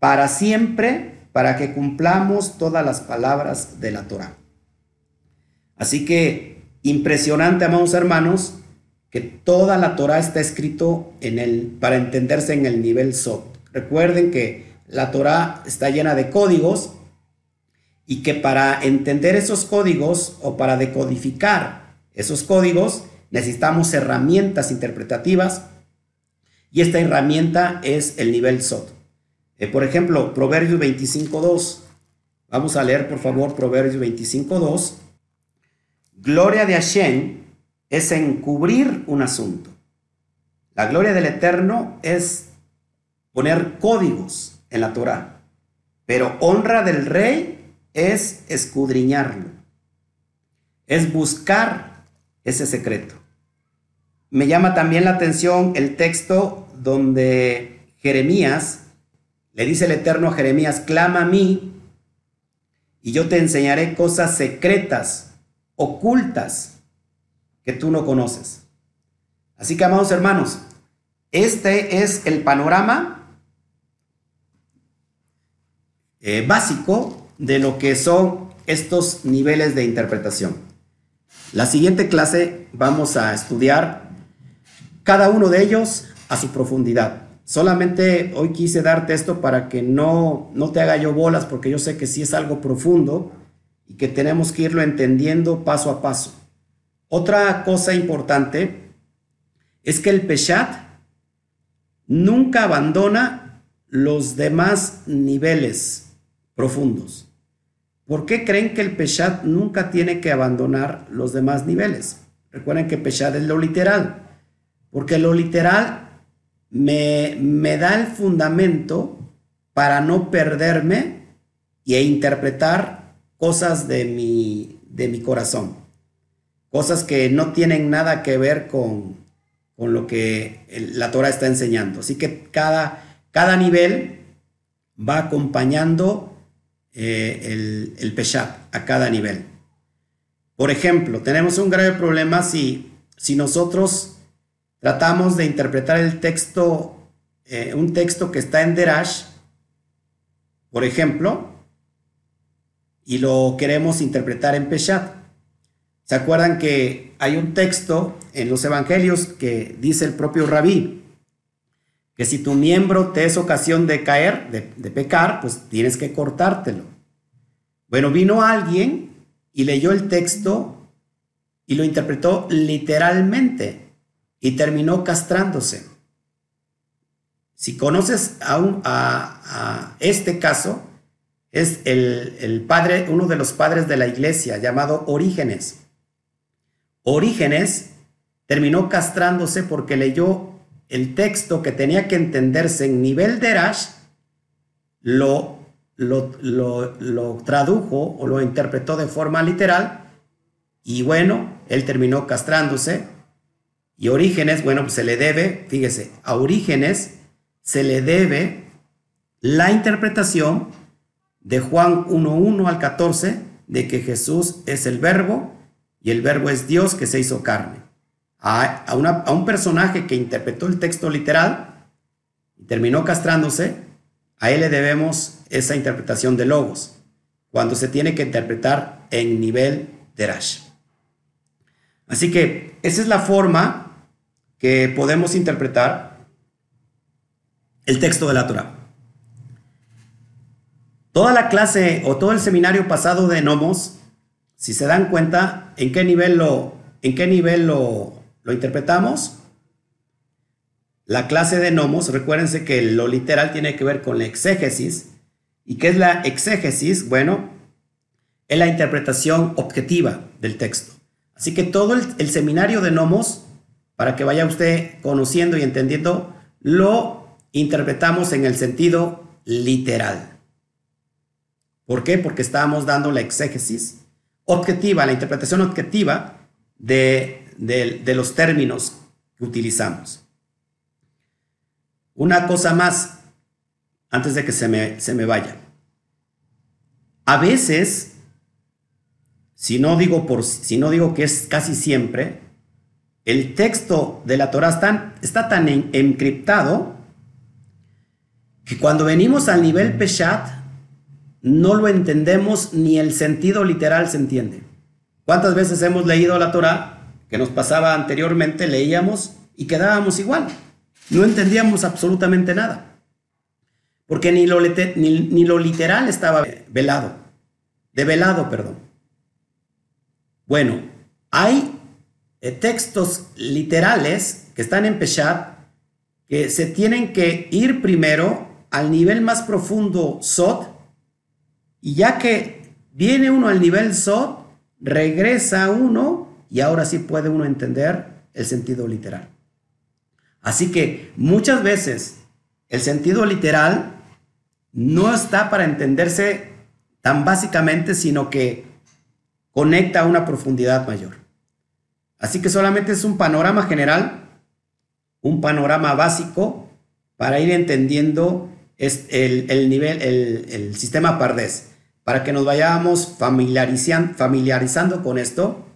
para siempre, para que cumplamos todas las palabras de la Torah. Así que, impresionante, amados hermanos, que toda la Torah está escrito en el, para entenderse en el nivel SOT. Recuerden que la Torah está llena de códigos y que para entender esos códigos o para decodificar esos códigos necesitamos herramientas interpretativas y esta herramienta es el nivel SOT. Eh, por ejemplo, Proverbios 25.2. Vamos a leer por favor Proverbios 25.2. Gloria de Hashem es encubrir un asunto. La gloria del Eterno es poner códigos en la Torah, pero honra del rey es escudriñarlo, es buscar ese secreto. Me llama también la atención el texto donde Jeremías le dice el Eterno a Jeremías, clama a mí y yo te enseñaré cosas secretas, ocultas, tú no conoces. Así que, amados hermanos, este es el panorama eh, básico de lo que son estos niveles de interpretación. La siguiente clase vamos a estudiar cada uno de ellos a su profundidad. Solamente hoy quise darte esto para que no, no te haga yo bolas, porque yo sé que sí es algo profundo y que tenemos que irlo entendiendo paso a paso. Otra cosa importante es que el Peshat nunca abandona los demás niveles profundos. ¿Por qué creen que el Peshat nunca tiene que abandonar los demás niveles? Recuerden que Peshat es lo literal, porque lo literal me, da el fundamento para no perderme e interpretar cosas de mi, de mi corazón. Cosas que no tienen nada que ver con, con lo que la Torah está enseñando. Así que cada, cada nivel va acompañando eh, el, el Peshat a cada nivel. Por ejemplo, tenemos un grave problema si, si nosotros tratamos de interpretar el texto, eh, un texto que está en Derash, por ejemplo, y lo queremos interpretar en Peshat. ¿Se acuerdan que hay un texto en los evangelios que dice el propio rabí? Que si tu miembro te es ocasión de caer, de, pecar, pues tienes que cortártelo. Bueno, vino alguien y leyó el texto y lo interpretó literalmente y terminó castrándose. Si conoces a, este caso, es el, padre, uno de los padres de la iglesia llamado Orígenes. Orígenes terminó castrándose porque leyó el texto que tenía que entenderse en nivel de Rash, lo, lo, lo, lo tradujo o lo interpretó de forma literal y bueno, él terminó castrándose. Y Orígenes, bueno, pues se le debe, fíjese, a Orígenes se le debe la interpretación de Juan 1.1 al 14 de que Jesús es el verbo y el verbo es Dios que se hizo carne. A, a un personaje que interpretó el texto literal y terminó castrándose, a él le debemos esa interpretación de logos, cuando se tiene que interpretar en nivel de Rash. Así que esa es la forma que podemos interpretar el texto de la Torah. Toda la clase o todo el seminario pasado de Nomos, si se dan cuenta en qué nivel lo, en qué nivel lo, lo interpretamos, la clase de Nomos, recuérdense que lo literal tiene que ver con la exégesis. ¿Y qué es la exégesis? Bueno, es la interpretación objetiva del texto. Así que todo el, seminario de Nomos para que vaya usted conociendo y entendiendo, lo interpretamos en el sentido literal. ¿Por qué? Porque estábamos dando la exégesis objetiva, la interpretación objetiva de, los términos que utilizamos. Una cosa más, antes de que se me, se me vaya. A veces, si no, digo por, si no digo que es casi siempre, el texto de la Torah está, tan encriptado que cuando venimos al nivel Peshat no lo entendemos ni el sentido literal se entiende. ¿Cuántas veces hemos leído la Torah que nos pasaba anteriormente, leíamos y quedábamos igual? No entendíamos absolutamente nada. Porque ni lo, ni lo literal estaba velado. develado, perdón. Bueno, hay eh, textos literales que están en Peshat que se tienen que ir primero al nivel más profundo Sot, y ya que viene uno al nivel Sot, regresa uno y ahora sí puede uno entender el sentido literal. Así que muchas veces el sentido literal no está para entenderse tan básicamente, sino que conecta a una profundidad mayor. Así que solamente es un panorama general, un panorama básico para ir entendiendo el, nivel, el, sistema Pardés, para que nos vayamos familiarizando, con esto,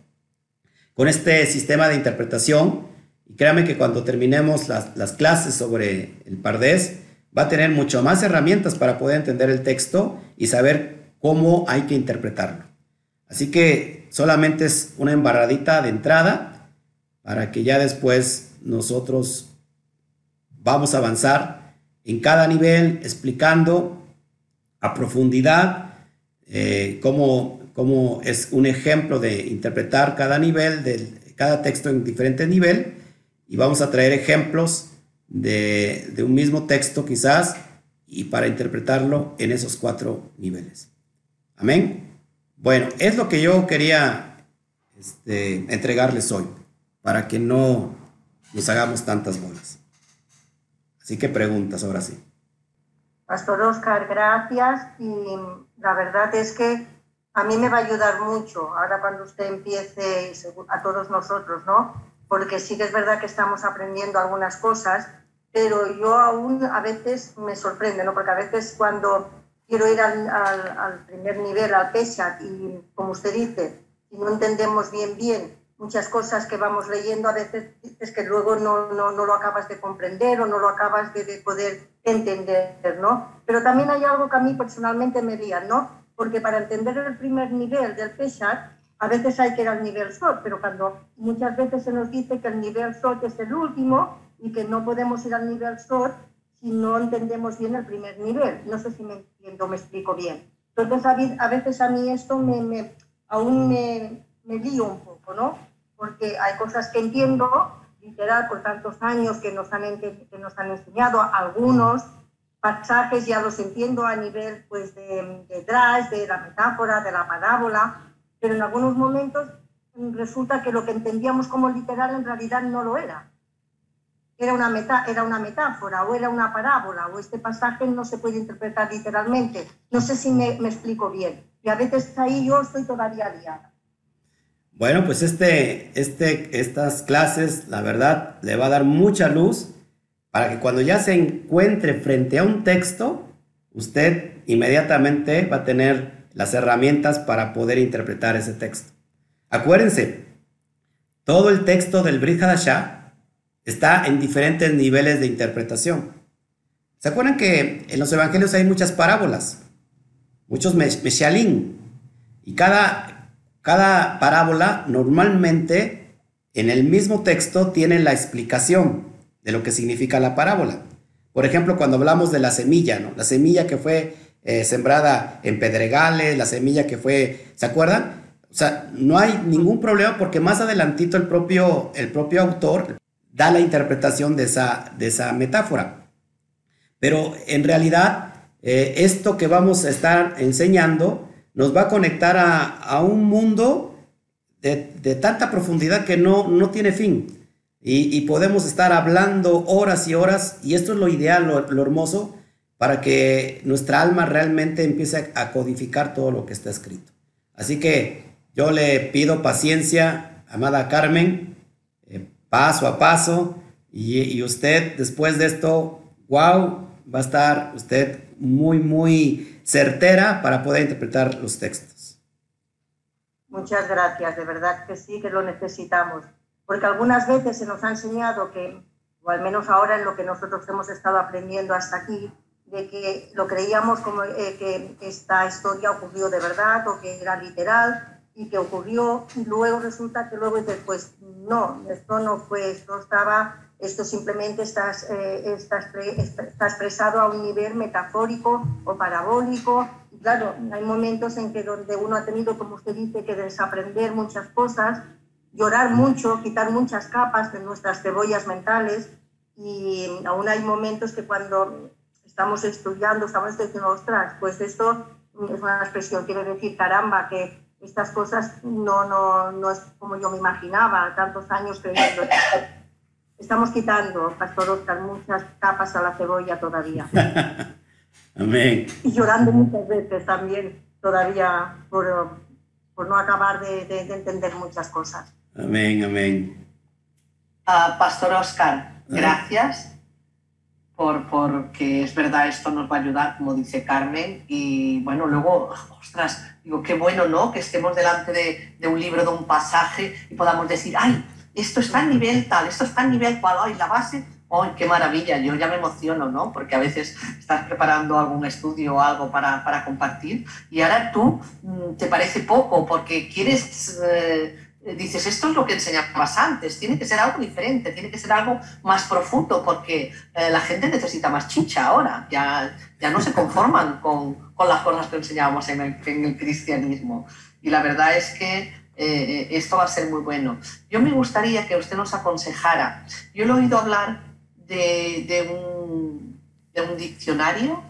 con este sistema de interpretación. Y créame que cuando terminemos las, las clases sobre el Pardés, va a tener mucho más herramientas para poder entender el texto y saber cómo hay que interpretarlo. Así que solamente es una embarradita de entrada para que ya después nosotros vamos a avanzar en cada nivel explicando a profundidad eh, cómo, cómo, es un ejemplo de interpretar cada nivel, de cada texto en diferente nivel y vamos a traer ejemplos de, de un mismo texto quizás y para interpretarlo en esos cuatro niveles. Amén. Bueno, es lo que yo quería este, entregarles hoy, para que no nos hagamos tantas bolas. Así que preguntas ahora sí. Pastor Oscar, gracias. Y la verdad es que a mí me va a ayudar mucho ahora cuando usted empiece, a todos nosotros, ¿no? Porque sí que es verdad que estamos aprendiendo algunas cosas, pero yo aún a veces me sorprende, ¿no? Porque a veces cuando quiero ir al, primer nivel, al PESAT, y como usted dice, si no entendemos bien, bien muchas cosas que vamos leyendo, a veces es que luego no, no, no, lo acabas de comprender o no lo acabas de, poder entender, ¿no? Pero también hay algo que a mí personalmente me guía, ¿no? Porque para entender el primer nivel del PESAT, a veces hay que ir al nivel SOT, pero cuando muchas veces se nos dice que el nivel SOT es el último y que no podemos ir al nivel SOT si no entendemos bien el primer nivel. No sé si me entiendo, me explico bien. Entonces, a veces a mí esto me, aún me, me un poco, ¿no? Porque hay cosas que entiendo, literal, por tantos años que nos han, enseñado, algunos pasajes ya los entiendo a nivel pues, de, de de la metáfora, de la parábola, pero en algunos momentos resulta que lo que entendíamos como literal en realidad no lo era era una, meta, era una metáfora o era una parábola o este pasaje no se puede interpretar literalmente. No sé si me, me explico bien. Y a veces ahí yo estoy todavía liada. Bueno, pues este, este, estas clases, la verdad, le va a dar mucha luz para que cuando ya se encuentre frente a un texto, usted inmediatamente va a tener las herramientas para poder interpretar ese texto. Acuérdense, todo el texto del Brit Hadashah está en diferentes niveles de interpretación. ¿Se acuerdan que en los evangelios hay muchas parábolas? Muchos meshalín. Y cada, cada parábola normalmente en el mismo texto tiene la explicación de lo que significa la parábola. Por ejemplo, cuando hablamos de la semilla, ¿no? La semilla que fue eh, sembrada en pedregales, la semilla que fue, ¿se acuerdan? O sea, no hay ningún problema porque más adelantito el propio, el propio autor, da la interpretación de esa, de esa metáfora. Pero en realidad, eh, esto que vamos a estar enseñando nos va a conectar a, un mundo de, tanta profundidad que no, no tiene fin. Y, podemos estar hablando horas y horas, y esto es lo ideal, lo, hermoso, para que nuestra alma realmente empiece a codificar todo lo que está escrito. Así que yo le pido paciencia, amada Carmen, paso a paso. Y, usted después de esto, wow, va a estar usted muy, muy certera para poder interpretar los textos. Muchas gracias, de verdad que sí, que lo necesitamos. Porque algunas veces se nos ha enseñado que, o al menos ahora en lo que nosotros hemos estado aprendiendo hasta aquí, de que lo creíamos como eh, que esta historia ocurrió de verdad o que era literal, y que ocurrió y luego resulta que luego después no, esto no fue, esto estaba, esto simplemente está, eh, está, está, expresado a un nivel metafórico o parabólico y claro, hay momentos en que donde uno ha tenido, como usted dice, que desaprender muchas cosas, llorar mucho, quitar muchas capas de nuestras cebollas mentales y aún hay momentos que cuando estamos estudiando, estamos diciendo, ostras, pues esto es una expresión, quiere decir, caramba, que estas cosas no, no, no es como yo me imaginaba, tantos años creyendo. Estamos quitando, Pastor Oscar, muchas capas a la cebolla todavía. Amén. Y llorando muchas veces también, todavía por, por no acabar de, de, de, entender muchas cosas. Amén, amén. Uh, Pastor Oscar, gracias por, porque es verdad, esto nos va a ayudar, como dice Carmen, y bueno, luego, ostras, digo, qué bueno, ¿no? Que estemos delante de, de un libro, de un pasaje y podamos decir, ay, esto está a nivel tal, esto está a nivel cual, ay, la base ¡ay, qué maravilla! Yo ya me emociono, ¿no? Porque a veces estás preparando algún estudio o algo para, para compartir y ahora tú mm, te parece poco porque quieres, eh, dices, esto es lo que enseñabas antes, tiene que ser algo diferente, tiene que ser algo más profundo porque eh, la gente necesita más chicha ahora, ya, ya no se conforman con, con las cosas que enseñábamos en el, en el cristianismo. Y la verdad es que eh, esto va a ser muy bueno. Yo me gustaría que usted nos aconsejara. Yo he oído hablar de, un, diccionario,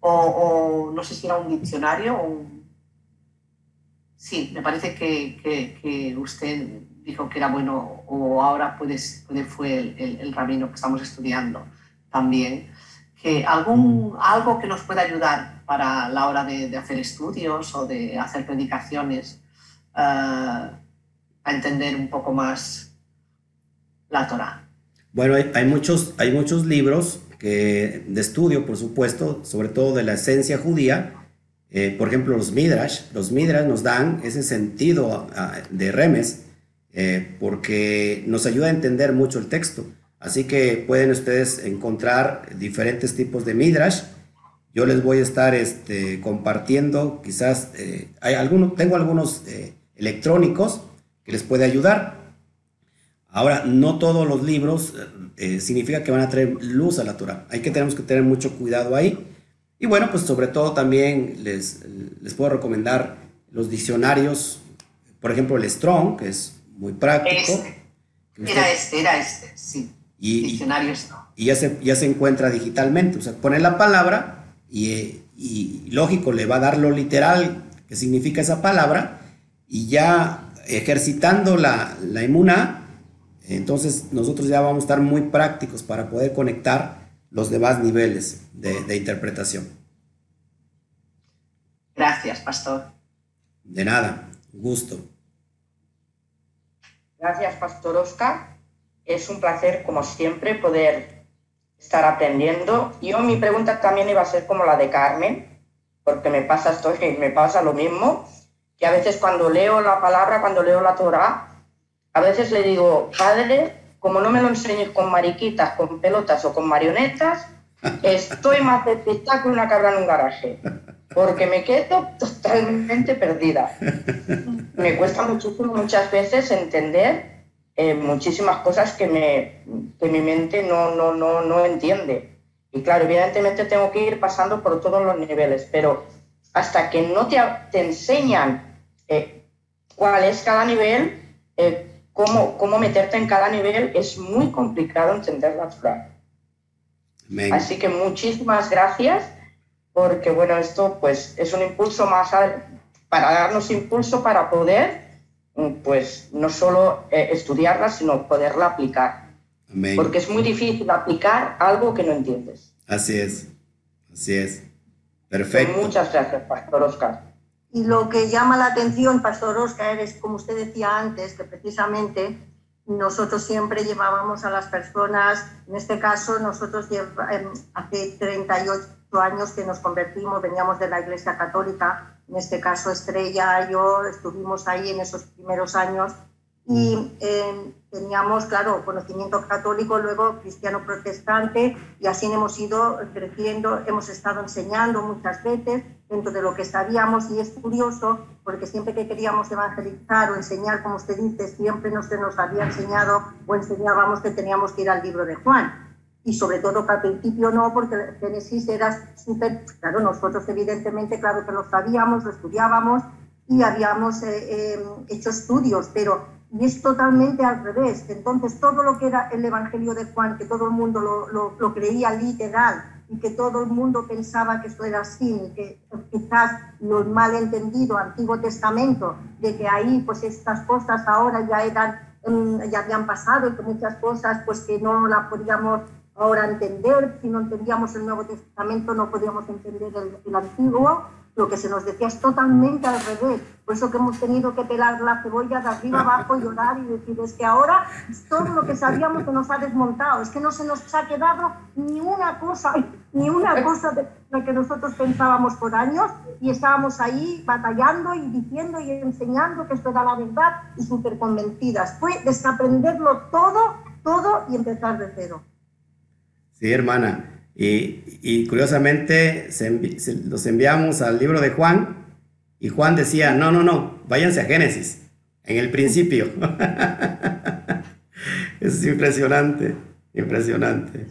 o, no sé si era un diccionario. Sí, me parece que, usted dijo que era bueno, o ahora puede, puede fue el, rabino que estamos estudiando también, que algún, algo que nos pueda ayudar para la hora de hacer estudios o de hacer predicaciones, a entender un poco más la Torah. Bueno, hay, muchos, hay muchos libros que, de estudio, por supuesto, sobre todo de la esencia judía. Eh, por ejemplo, los Midrash. Los Midrash nos dan ese sentido uh, de remes eh, porque nos ayuda a entender mucho el texto. Así que pueden ustedes encontrar diferentes tipos de Midrash. Yo les voy a estar este, compartiendo, quizás, eh, hay algunos, tengo algunos electrónicos que les puede ayudar. Ahora, no todos los libros eh, significa que van a traer luz a la Torah. Hay que tenemos que tener mucho cuidado ahí. Y bueno, pues sobre todo también les, les puedo recomendar los diccionarios, por ejemplo, el Strong, que es muy práctico. Este. Era este, era este, sí. Y, diccionarios no. Y ya se, ya se encuentra digitalmente. O sea, pone la palabra y, y lógico, le va a dar lo literal que significa esa palabra y ya ejercitando la, la inmuna, entonces nosotros ya vamos a estar muy prácticos para poder conectar los demás niveles de, de interpretación. Gracias, pastor. De nada, gusto. Gracias, Pastor Oscar. Es un placer, como siempre, poder estar aprendiendo. Yo mi pregunta también iba a ser como la de Carmen, porque me pasa, esto, me pasa lo mismo, que a veces cuando leo la palabra, cuando leo la Torah, a veces le digo, padre, como no me lo enseñes con mariquitas, con pelotas o con marionetas, estoy más despistada que una cabra en un garaje, porque me quedo totalmente perdida. Me cuesta muchísimo muchas veces entender eh, muchísimas cosas que, me, que mi mente no, no, no, no entiende. Y claro, evidentemente tengo que ir pasando por todos los niveles, pero hasta que no te, te enseñan eh, cuál es cada nivel, eh, cómo, cómo meterte en cada nivel, es muy complicado entender la Torah. Así que muchísimas gracias, porque bueno, esto pues es un impulso más a, para darnos impulso para poder pues no solo eh, estudiarla, sino poderla aplicar. Porque es muy difícil aplicar algo que no entiendes. Así es, así es. Perfecto. Muchas gracias, Pastor Oscar. Y lo que llama la atención, Pastor Oscar, es como usted decía antes, que precisamente nosotros siempre llevábamos a las personas, en este caso nosotros hace 38 años que nos convertimos, veníamos de la Iglesia Católica, en este caso Estrella, yo estuvimos ahí en esos primeros años y eh, teníamos, claro, conocimiento católico, luego cristiano protestante y así hemos ido creciendo, hemos estado enseñando muchas veces dentro de lo que sabíamos y es curioso porque siempre que queríamos evangelizar o enseñar, como usted dice, siempre nos, nos había enseñado o enseñábamos que teníamos que ir al libro de Juan. y sobre todo que al principio no, porque Génesis era súper, claro, nosotros evidentemente, claro que lo sabíamos, lo estudiábamos y habíamos eh, eh, hecho estudios, pero es totalmente al revés. Entonces, todo lo que era el Evangelio de Juan, que todo el mundo lo, lo creía literal y que todo el mundo pensaba que esto era así, que quizás lo malentendido Antiguo Testamento, de que ahí pues estas cosas ahora ya eran mm, ya habían pasado y que muchas cosas pues que no la podíamos ahora entender, si no entendíamos el Nuevo Testamento no podíamos entender el, el Antiguo, lo que se nos decía es totalmente al revés. Por eso que hemos tenido que pelar la cebolla de arriba abajo, llorar y decir, es que ahora todo lo que sabíamos se nos ha desmontado, es que no se nos ha quedado ni una cosa, ni una cosa de la que nosotros pensábamos por años y estábamos ahí batallando y diciendo y enseñando que esto era la verdad y súper convencidas. Fue desaprenderlo todo, todo y empezar de cero. Sí, hermana. Y, curiosamente los enviamos al libro de Juan y Juan decía, no, no, no, váyanse a Génesis, en el principio. es impresionante, impresionante.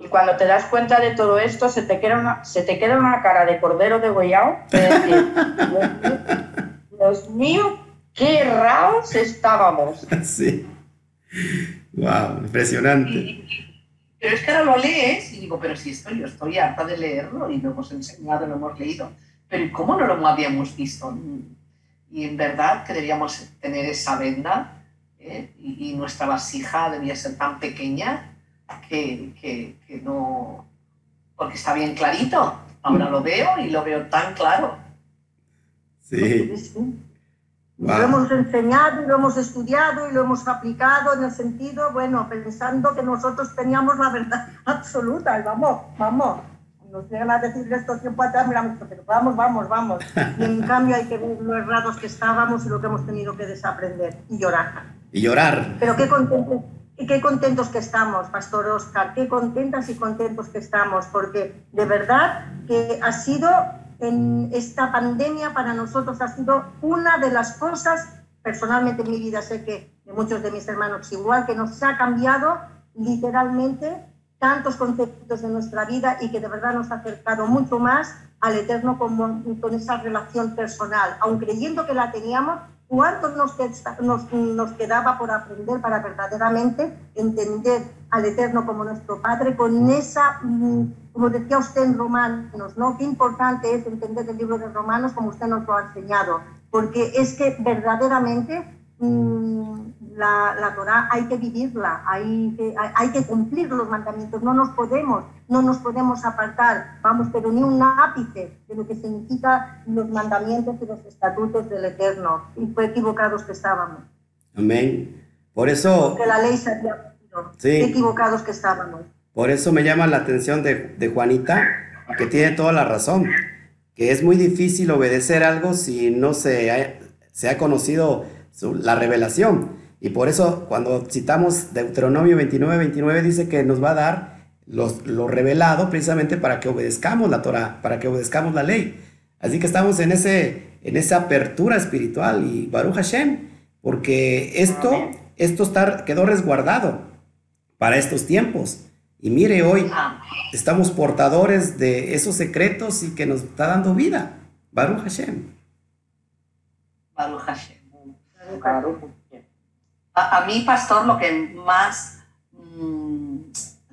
Y cuando te das cuenta de todo esto, se te queda una, se te queda una cara de cordero de Dios, Dios mío, qué raros estábamos. Sí. Wow, impresionante. Pero es que ahora lo lees y digo, pero si esto yo estoy harta de leerlo y lo hemos enseñado, lo hemos leído, pero ¿cómo no lo habíamos visto? Y en verdad que debíamos tener esa venda ¿eh? y, nuestra vasija debía ser tan pequeña que, que, que, no... porque está bien clarito. Ahora lo veo y lo veo tan claro. Sí. Lo hemos enseñado y lo hemos estudiado y lo hemos aplicado en el sentido, bueno, pensando que nosotros teníamos la verdad absoluta. Y vamos, vamos, nos llegan a decir esto tiempo atrás, miramos, pero vamos, vamos, vamos. Y en cambio hay que ver lo errados que estábamos y lo que hemos tenido que desaprender y llorar. Y llorar. Pero qué contentos, y qué contentos que estamos, Pastor Oscar, qué contentas y contentos que estamos, porque de verdad que ha sido en esta pandemia para nosotros ha sido una de las cosas, personalmente en mi vida sé que de muchos de mis hermanos igual, que nos ha cambiado literalmente tantos conceptos de nuestra vida y que de verdad nos ha acercado mucho más al Eterno con, con esa relación personal, aun creyendo que la teníamos, ¿Cuánto nos, nos, nos, quedaba por aprender para verdaderamente entender al Eterno como nuestro Padre con esa, mm, como decía usted en Romanos, ¿no? Qué importante es entender el libro de Romanos como usted nos lo ha enseñado, porque es que verdaderamente Mm, la, la Torah hay que vivirla, hay que, hay, que cumplir los mandamientos, no nos podemos, no nos podemos apartar, vamos, pero ni un ápice de lo que significa los mandamientos y los estatutos del Eterno. Y fue equivocados que estábamos. Amén. Por eso... Que la ley se había sí. equivocados que estábamos. Por eso me llama la atención de, de Juanita, que tiene toda la razón, que es muy difícil obedecer algo si no se se ha conocido la revelación. Y por eso cuando citamos Deuteronomio 29, 29 dice que nos va a dar los, lo revelado precisamente para que obedezcamos la Torah, para que obedezcamos la ley. Así que estamos en, ese, en esa apertura espiritual y Baruch Hashem, porque esto, esto está, quedó resguardado para estos tiempos. Y mire, hoy estamos portadores de esos secretos y que nos está dando vida. Baruch Hashem. Baruch Hashem. A, mí, pastor, lo que más mm,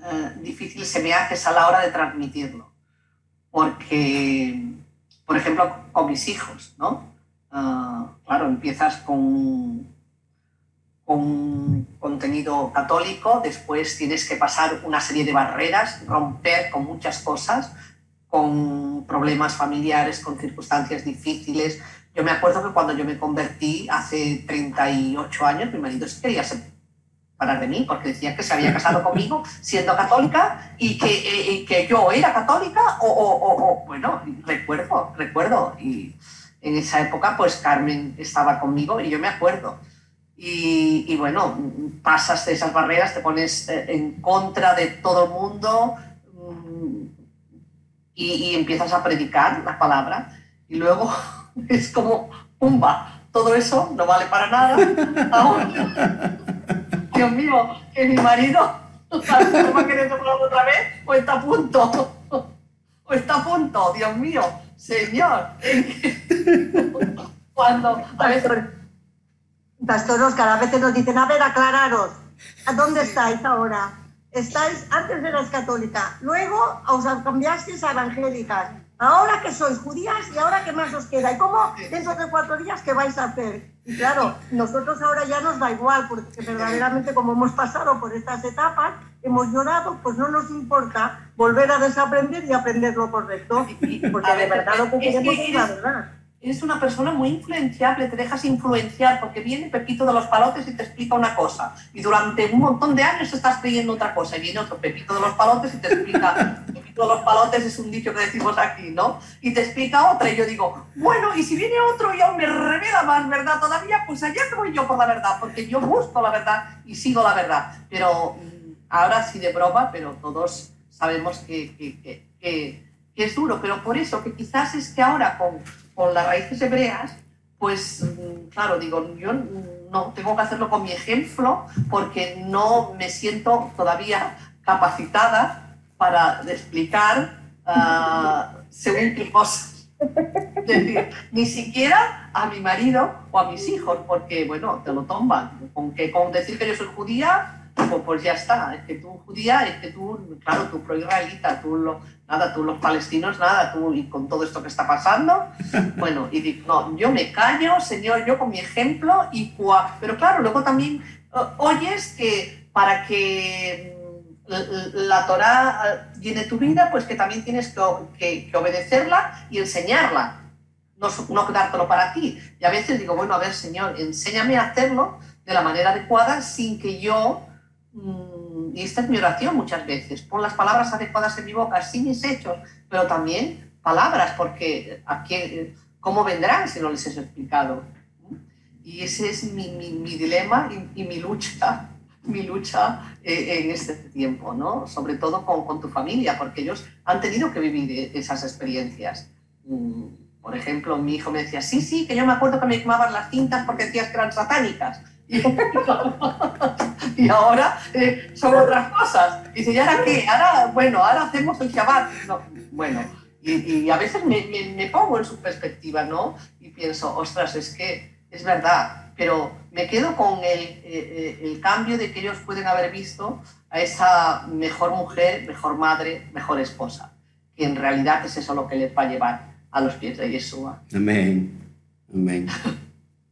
eh, difícil se me hace es a la hora de transmitirlo. Porque, por ejemplo, con mis hijos, ¿no? Ah, claro, empiezas con, con contenido católico, después tienes que pasar una serie de barreras, romper con muchas cosas, con problemas familiares, con circunstancias difíciles, yo me acuerdo que cuando yo me convertí hace 38 años, mi marido se quería separar de mí porque decía que se había casado conmigo siendo católica y que, eh, que yo era católica o, o, o, bueno, recuerdo, recuerdo. Y en esa época pues Carmen estaba conmigo y yo me acuerdo. Y, bueno, pasas de esas barreras, te pones eh, en contra de todo el mundo mm, y, empiezas a predicar la palabra y luego es como, ¡pumba! Todo eso no vale para nada. Dios mío, que mi marido ¿Va a querer otra vez? ¿O está a punto? ¿O está a punto? Dios mío, señor. Cuando... A Pastor, Pastor Oscar, a veces nos dicen, a ver, aclararos, ¿a dónde estáis ahora? Estáis, antes eras católica, luego os cambiasteis a evangélicas, ahora que sois judías y ahora que más os queda. ¿Y cómo dentro de cuatro días qué vais a hacer? Y claro, nosotros ahora ya nos da igual, porque verdaderamente como hemos pasado por estas etapas, hemos llorado, pues no nos importa volver a desaprender y aprender lo correcto, porque de verdad lo que queremos es la verdad eres una persona muy influenciable, te dejas influenciar porque viene Pepito de los Palotes y te explica una cosa. Y durante un montón de años estás creyendo otra cosa. Y viene otro Pepito de los Palotes y te explica, Pepito de los Palotes es un dicho que decimos aquí, ¿no? Y te explica otra. Y yo digo, bueno, y si viene otro y aún me revela más verdad todavía, pues allá te voy yo por la verdad, porque yo busco la verdad y sigo la verdad. Pero mm, ahora sí de broma, pero todos sabemos que, que, que, que es duro. Pero por eso, que quizás es que ahora con con las raíces hebreas, pues claro, digo, yo no tengo que hacerlo con mi ejemplo porque no me siento todavía capacitada para explicar uh, según qué cosas. Es decir, ni siquiera a mi marido o a mis hijos, porque, bueno, te lo toman. Con, que, con decir que yo soy judía, pues, pues, ya está, es que tú judía, es que tú, claro, tú pro-israelita, tú lo, nada, tú los palestinos, nada, tú y con todo esto que está pasando, bueno, y digo, no, yo me callo, señor, yo con mi ejemplo, y pero claro, luego también oyes que para que mm, la Torah llene tu vida, pues que también tienes que, que, obedecerla y enseñarla, no, no quedártelo para ti. Y a veces digo, bueno, a ver, Señor, enséñame a hacerlo de la manera adecuada sin que yo Mm, y esta es mi oración muchas veces, pon las palabras adecuadas en mi boca, sin mis hechos, pero también palabras, porque aquí, ¿cómo vendrán si no les he explicado? Y ese es mi, dilema y, mi lucha, mi lucha eh, en este tiempo, ¿no? Sobre todo con, tu familia, porque ellos han tenido que vivir esas experiencias. Mm, por ejemplo, mi hijo me decía, sí, sí, que yo me acuerdo que me quemaban las cintas porque decías que. y ahora eh, son otras cosas. Y dice, ¿y ahora qué? Ahora, bueno, ahora hacemos el Shabbat. bueno, y, a veces me, me, pongo en su perspectiva, ¿no? Y pienso, ostras, es que es verdad, pero me quedo con el, eh, eh, el cambio de que ellos pueden haber visto a esa mejor mujer, mejor madre, mejor esposa, que en realidad es eso lo que les va a llevar a los pies de Yeshua. Amén. Amén.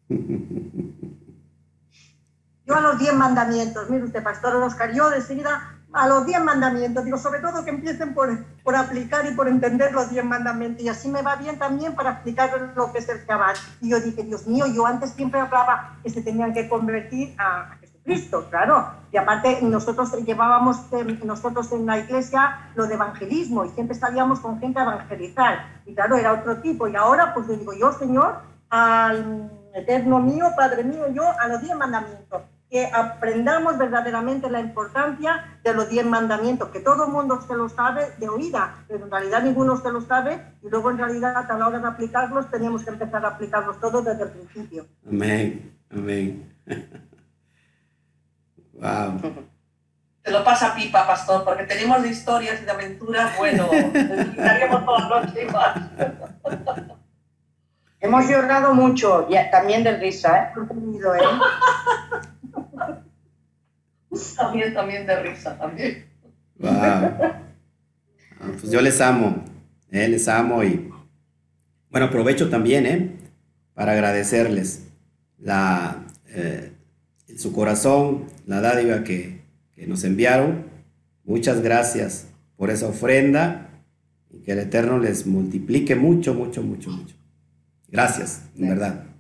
Yo a los diez mandamientos, mire usted, Pastor Oscar, yo de seguida a los diez mandamientos, digo, sobre todo que empiecen por, por aplicar y por entender los diez mandamientos, y así me va bien también para explicar lo que es el Shabbat. Y yo dije, Dios mío, yo antes siempre hablaba que se tenían que convertir a, Jesucristo, claro, y aparte nosotros llevábamos, nosotros en la iglesia, lo de evangelismo, y siempre salíamos con gente a evangelizar, y claro, era otro tipo, y ahora pues le digo, yo, Señor, al eterno mío, Padre mío, yo, a los diez mandamientos que aprendamos verdaderamente la importancia de los diez mandamientos, que todo el mundo se lo sabe de oída, pero en realidad ninguno se lo sabe y luego en realidad a la hora de aplicarlos teníamos que empezar a aplicarlos todos desde el principio. Amén, amén. wow. Te lo pasa pipa, pastor, porque tenemos de historias y de aventuras, bueno, estaríamos toda la noche igual. Hemos llorado mucho, y también de risa, ¿eh? ¿eh? También, también de risa, también. Pues yo les amo, ¿eh? les amo y bueno, aprovecho también ¿eh? para agradecerles la, eh, su corazón, la dádiva que, que nos enviaron. Muchas gracias por esa ofrenda y que el Eterno les multiplique mucho, mucho, mucho, mucho. Gracias, en verdad.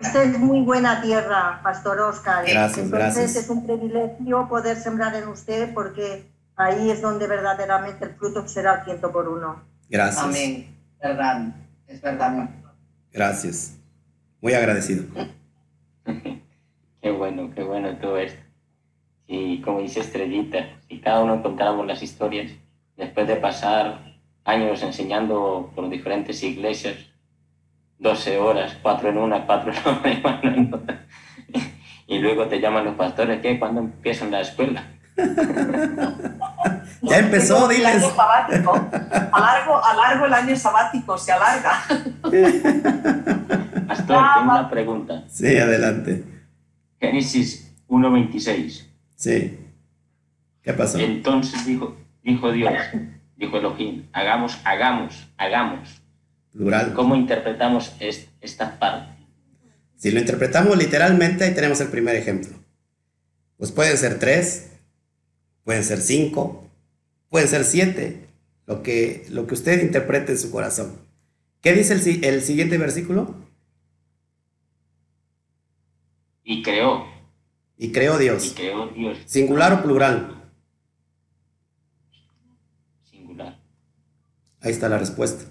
Esta es muy buena tierra, Pastor Oscar. Gracias, Entonces es un privilegio poder sembrar en usted porque ahí es donde verdaderamente el fruto será ciento por uno. Gracias. Amén. Verdad, es verdad. Gracias. Muy agradecido. qué bueno, qué bueno todo esto. Y como dice Estrellita, si cada uno contáramos las historias, después de pasar años enseñando por diferentes iglesias, 12 horas, cuatro en una, cuatro en otra, y luego te llaman los pastores, ¿qué? ¿Cuándo empiezan la escuela? ya empezó, diles. El año sabático. Alargo, alargo el año sabático, se alarga. Pastor, tengo una pregunta. Sí, adelante. Génesis 1.26. Sí. ¿Qué pasó? Entonces dijo, dijo Dios, dijo Elohim, hagamos, hagamos, hagamos. Plural. ¿Cómo interpretamos esta parte? Si lo interpretamos literalmente, ahí tenemos el primer ejemplo. Pues pueden ser tres, pueden ser cinco, pueden ser siete, lo que, lo que usted interprete en su corazón. ¿Qué dice el, el siguiente versículo? Y creó. Y creó Dios. Y creó Dios. ¿Singular o plural? Singular. Ahí está la respuesta.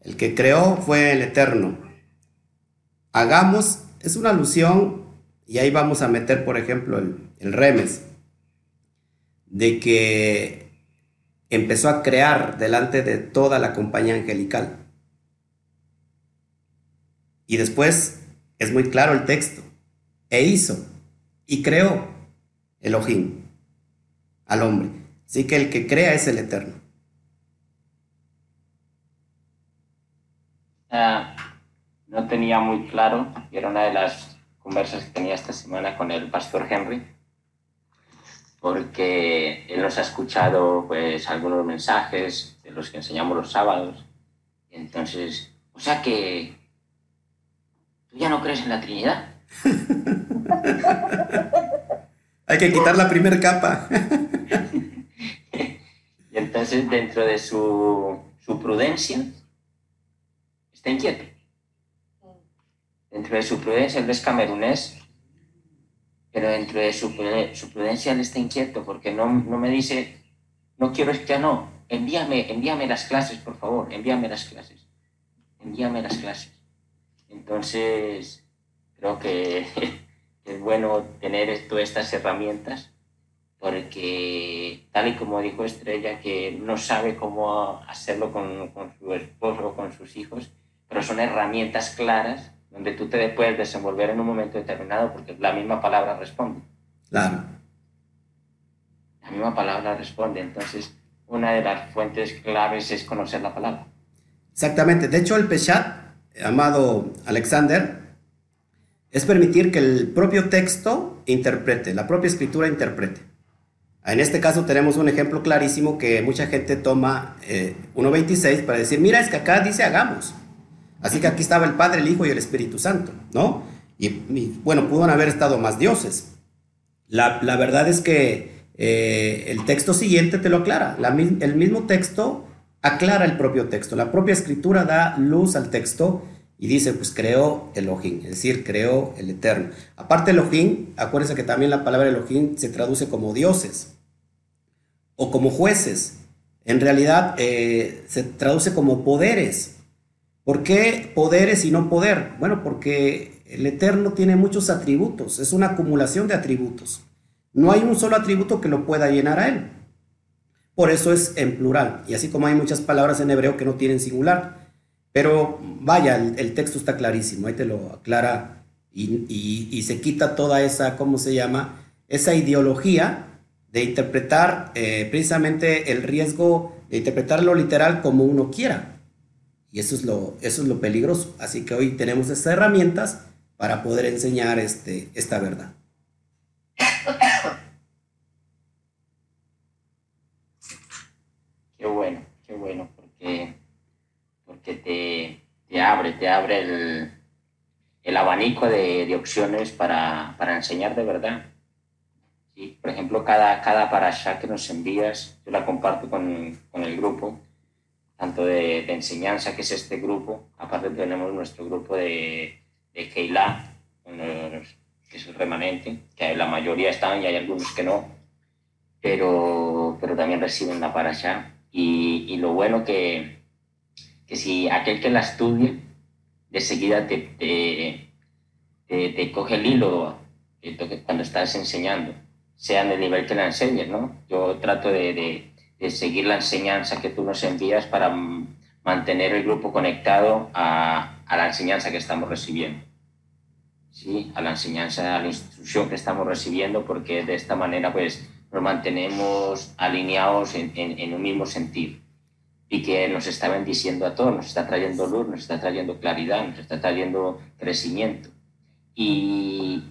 El que creó fue el Eterno. Hagamos, es una alusión, y ahí vamos a meter, por ejemplo, el, remes, de que empezó a crear delante de toda la compañía angelical. Y después es muy claro el texto. E hizo y creó Elohim al hombre. Así que el que crea es el Eterno. Ah, no tenía muy claro, y era una de las conversas que tenía esta semana con el pastor Henry, porque él nos ha escuchado pues algunos mensajes de los que enseñamos los sábados, y entonces, o sea que tú ya no crees en la Trinidad. Hay que quitar la primera capa. y entonces dentro de su, su prudencia, está inquieto. Dentro de su prudencia, él es camerunés, pero dentro de su, prudencia él está inquieto porque no, no me dice, no quiero ya no, envíame, envíame las clases, por favor, envíame las clases, envíame las clases. Entonces, creo que es bueno tener todas estas herramientas porque tal y como dijo Estrella, que no sabe cómo hacerlo con, con su esposo o con sus hijos, pero son herramientas claras donde tú te puedes desenvolver en un momento determinado porque la misma palabra responde. Claro. La misma palabra responde, entonces una de las fuentes claves es conocer la palabra. Exactamente, de hecho el Peshat, amado Alexander, es permitir que el propio texto interprete, la propia escritura interprete. En este caso tenemos un ejemplo clarísimo que mucha gente toma eh, 1.26 para decir, mira, es que acá dice hagamos. Así que aquí estaba el Padre, el Hijo y el Espíritu Santo, ¿no? Y, bueno, pudieron haber estado más dioses. La, verdad es que eh, el texto siguiente te lo aclara. el mismo texto aclara el propio texto. La propia escritura da luz al texto y dice, pues creó Elohim, es decir, creó el Eterno. Aparte Elohim, acuérdense que también la palabra Elohim se traduce como dioses o como jueces. En realidad eh, se traduce como poderes. ¿Por qué poderes y no poder? Bueno, porque el Eterno tiene muchos atributos, es una acumulación de atributos. No hay un solo atributo que lo pueda llenar a él. Por eso es en plural. Y así como hay muchas palabras en hebreo que no tienen singular. Pero vaya, el, texto está clarísimo, ahí te lo aclara y, se quita toda esa, ¿cómo se llama? Esa ideología de interpretar eh, precisamente el riesgo de interpretarlo literal como uno quiera. Y eso es lo, eso es lo peligroso. Así que hoy tenemos estas herramientas para poder enseñar este, esta verdad. Qué bueno, qué bueno, porque, porque te, te abre, te abre el, el abanico de, de opciones para, para, enseñar de verdad. ¿Sí? Por ejemplo, cada, cada parasha que nos envías, yo la comparto con, con el grupo tanto de, enseñanza, que es este grupo. Aparte tenemos nuestro grupo de, de Keilah, que es el remanente, que la mayoría están y hay algunos que no, pero, pero también reciben la parasha. Y, y lo bueno que, que si aquel que la estudia, de seguida te, te, te, coge el hilo cuando estás enseñando, sea en el nivel que la enseñes, ¿no? Yo trato de de seguir la enseñanza que tú nos envías para mantener el grupo conectado a, a la enseñanza que estamos recibiendo. ¿sí? a la enseñanza, a la instrucción que estamos recibiendo, porque de esta manera pues, nos mantenemos alineados en, en, un mismo sentir y que nos está bendiciendo a todos, nos está trayendo luz, nos está trayendo claridad, nos está trayendo crecimiento. Y,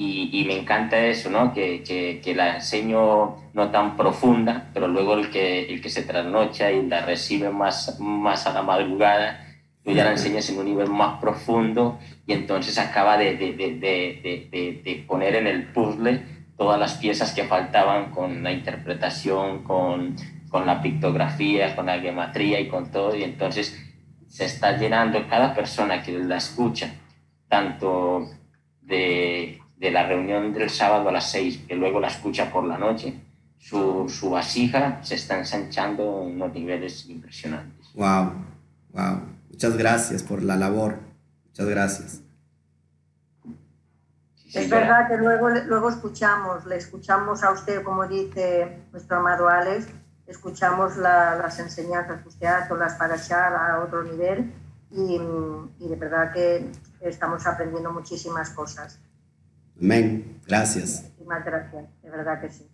y, me encanta eso, ¿no? Que, que, que, la enseño no tan profunda, pero luego el que, el que se trasnocha y la recibe más, más a la madrugada, tú ya la enseñas en un nivel más profundo y entonces acaba de, de, de, de poner en el puzzle todas las piezas que faltaban con la interpretación, con, con la pictografía, con la geometría y con todo, y entonces se está llenando cada persona que la escucha, tanto de, de la reunión del sábado a las seis, que luego la escucha por la noche, su, su vasija se está ensanchando en unos niveles impresionantes. Wow, wow. Muchas gracias por la labor. Muchas gracias. es verdad que luego, luego escuchamos, le escuchamos a usted, como dice nuestro amado Alex, escuchamos las enseñanzas que usted hace, las para echar a otro nivel y, y de verdad que estamos aprendiendo muchísimas cosas. Amén. Gracias. Muchísimas gracias, de verdad que sí.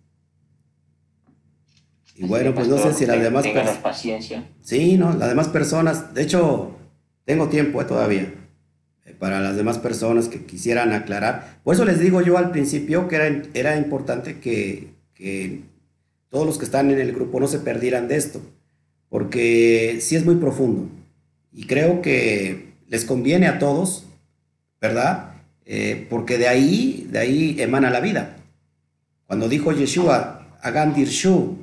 Y bueno, pues no sé si las demás personas... paciencia. Sí, no, las demás personas, de hecho, tengo tiempo eh, todavía eh, para las demás personas que quisieran aclarar. Por eso les digo yo al principio que era, era importante que, que todos los que están en el grupo no se perdieran de esto, porque sí es muy profundo y creo que les conviene a todos, ¿verdad? Eh, porque de ahí, de ahí emana la vida. Cuando dijo Yeshua, hagan dirshu,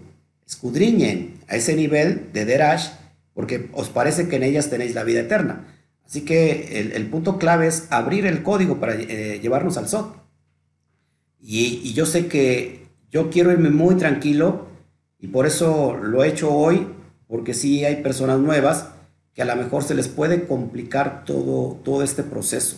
escudriñen a ese nivel de derash, porque os parece que en ellas tenéis la vida eterna. Así que el, punto clave es abrir el código para eh, llevarnos al SOT. Y, yo sé que yo quiero irme muy tranquilo y por eso lo he hecho hoy, porque sí hay personas nuevas que a lo mejor se les puede complicar todo, todo este proceso.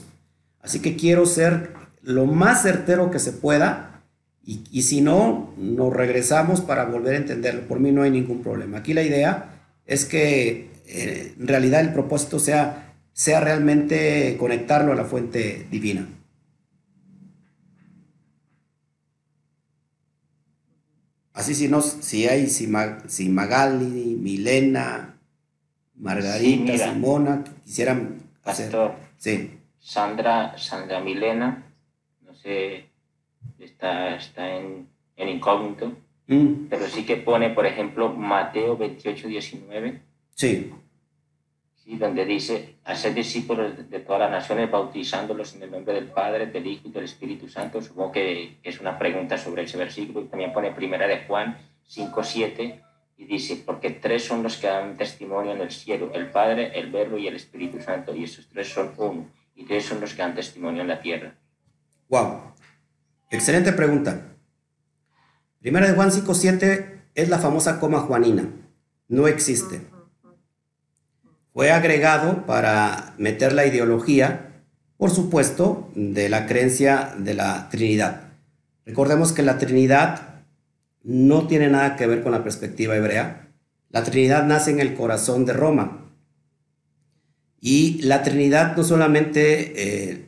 Así que quiero ser lo más certero que se pueda y, y si no, nos regresamos para volver a entenderlo. Por mí no hay ningún problema. Aquí la idea es que eh, en realidad el propósito sea, sea realmente conectarlo a la fuente divina. Así si no, si hay, si, Magali, Milena, Margarita, Simona, quisieran hacer. Sí. Sandra, Sandra Milena, no sé, está, está en, en incógnito, mm. pero sí que pone, por ejemplo, Mateo 28, 19. Sí donde dice, hacer discípulos de todas las naciones, bautizándolos en el nombre del Padre, del Hijo y del Espíritu Santo. Supongo que es una pregunta sobre ese versículo. Y también pone primera de Juan 5, 7, y dice, porque tres son los que dan testimonio en el cielo, el Padre, el Verbo y el Espíritu Santo, y esos tres son uno, y tres son los que dan testimonio en la tierra. Wow, excelente pregunta. Primera de Juan 5, 7 es la famosa coma juanina, no existe fue agregado para meter la ideología, por supuesto, de la creencia de la Trinidad. Recordemos que la Trinidad no tiene nada que ver con la perspectiva hebrea. La Trinidad nace en el corazón de Roma. Y la Trinidad no solamente eh,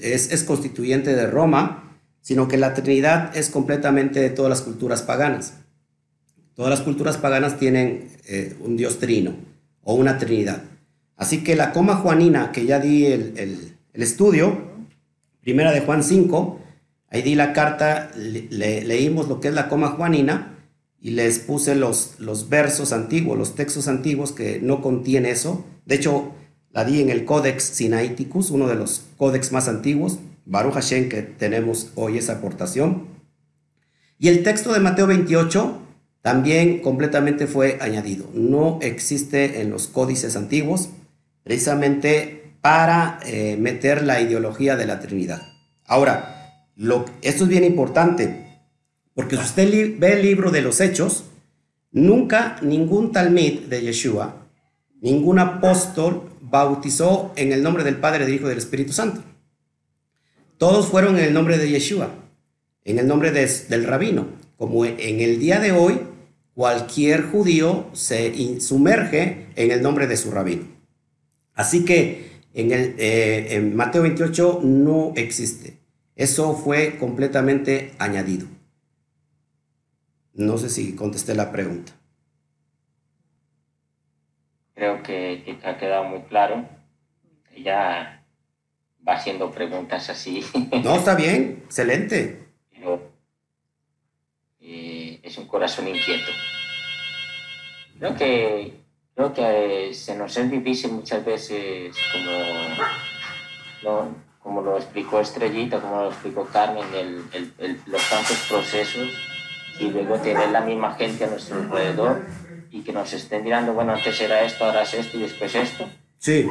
es, constituyente de Roma, sino que la Trinidad es completamente de todas las culturas paganas. Todas las culturas paganas tienen eh, un Dios trino o una trinidad. Así que la coma juanina, que ya di el, estudio, primera de Juan 5, ahí di la carta, leímos lo que es la coma juanina y les puse los, los versos antiguos, los textos antiguos que no contiene eso. De hecho, la di en el Codex Sinaiticus, uno de los códex más antiguos, Baruch Hashem, que tenemos hoy esa aportación. Y el texto de Mateo 28 también completamente fue añadido. No existe en los códices antiguos, precisamente para eh, meter la ideología de la Trinidad. Ahora, lo, esto es bien importante, porque si usted ve el libro de los Hechos, nunca ningún talmid de Yeshua, ningún apóstol bautizó en el nombre del Padre, del Hijo y del Espíritu Santo. Todos fueron en el nombre de Yeshua, en el nombre del rabino, como en el día de hoy cualquier judío se sumerge en el nombre de su rabino. Así que en, el, eh, en Mateo 28 no existe. Eso fue completamente añadido. No sé si contesté la pregunta. Creo que, ha quedado muy claro. Ya va haciendo preguntas así. No, está bien, excelente. Pero eh, es un corazón inquieto. Creo que, creo que eh, se nos es difícil muchas veces, como, como lo explicó Estrellita, como lo explicó Carmen, el, los tantos procesos y luego tener la misma gente a nuestro alrededor y que nos estén mirando, bueno, antes era esto, ahora es esto y después esto. Sí.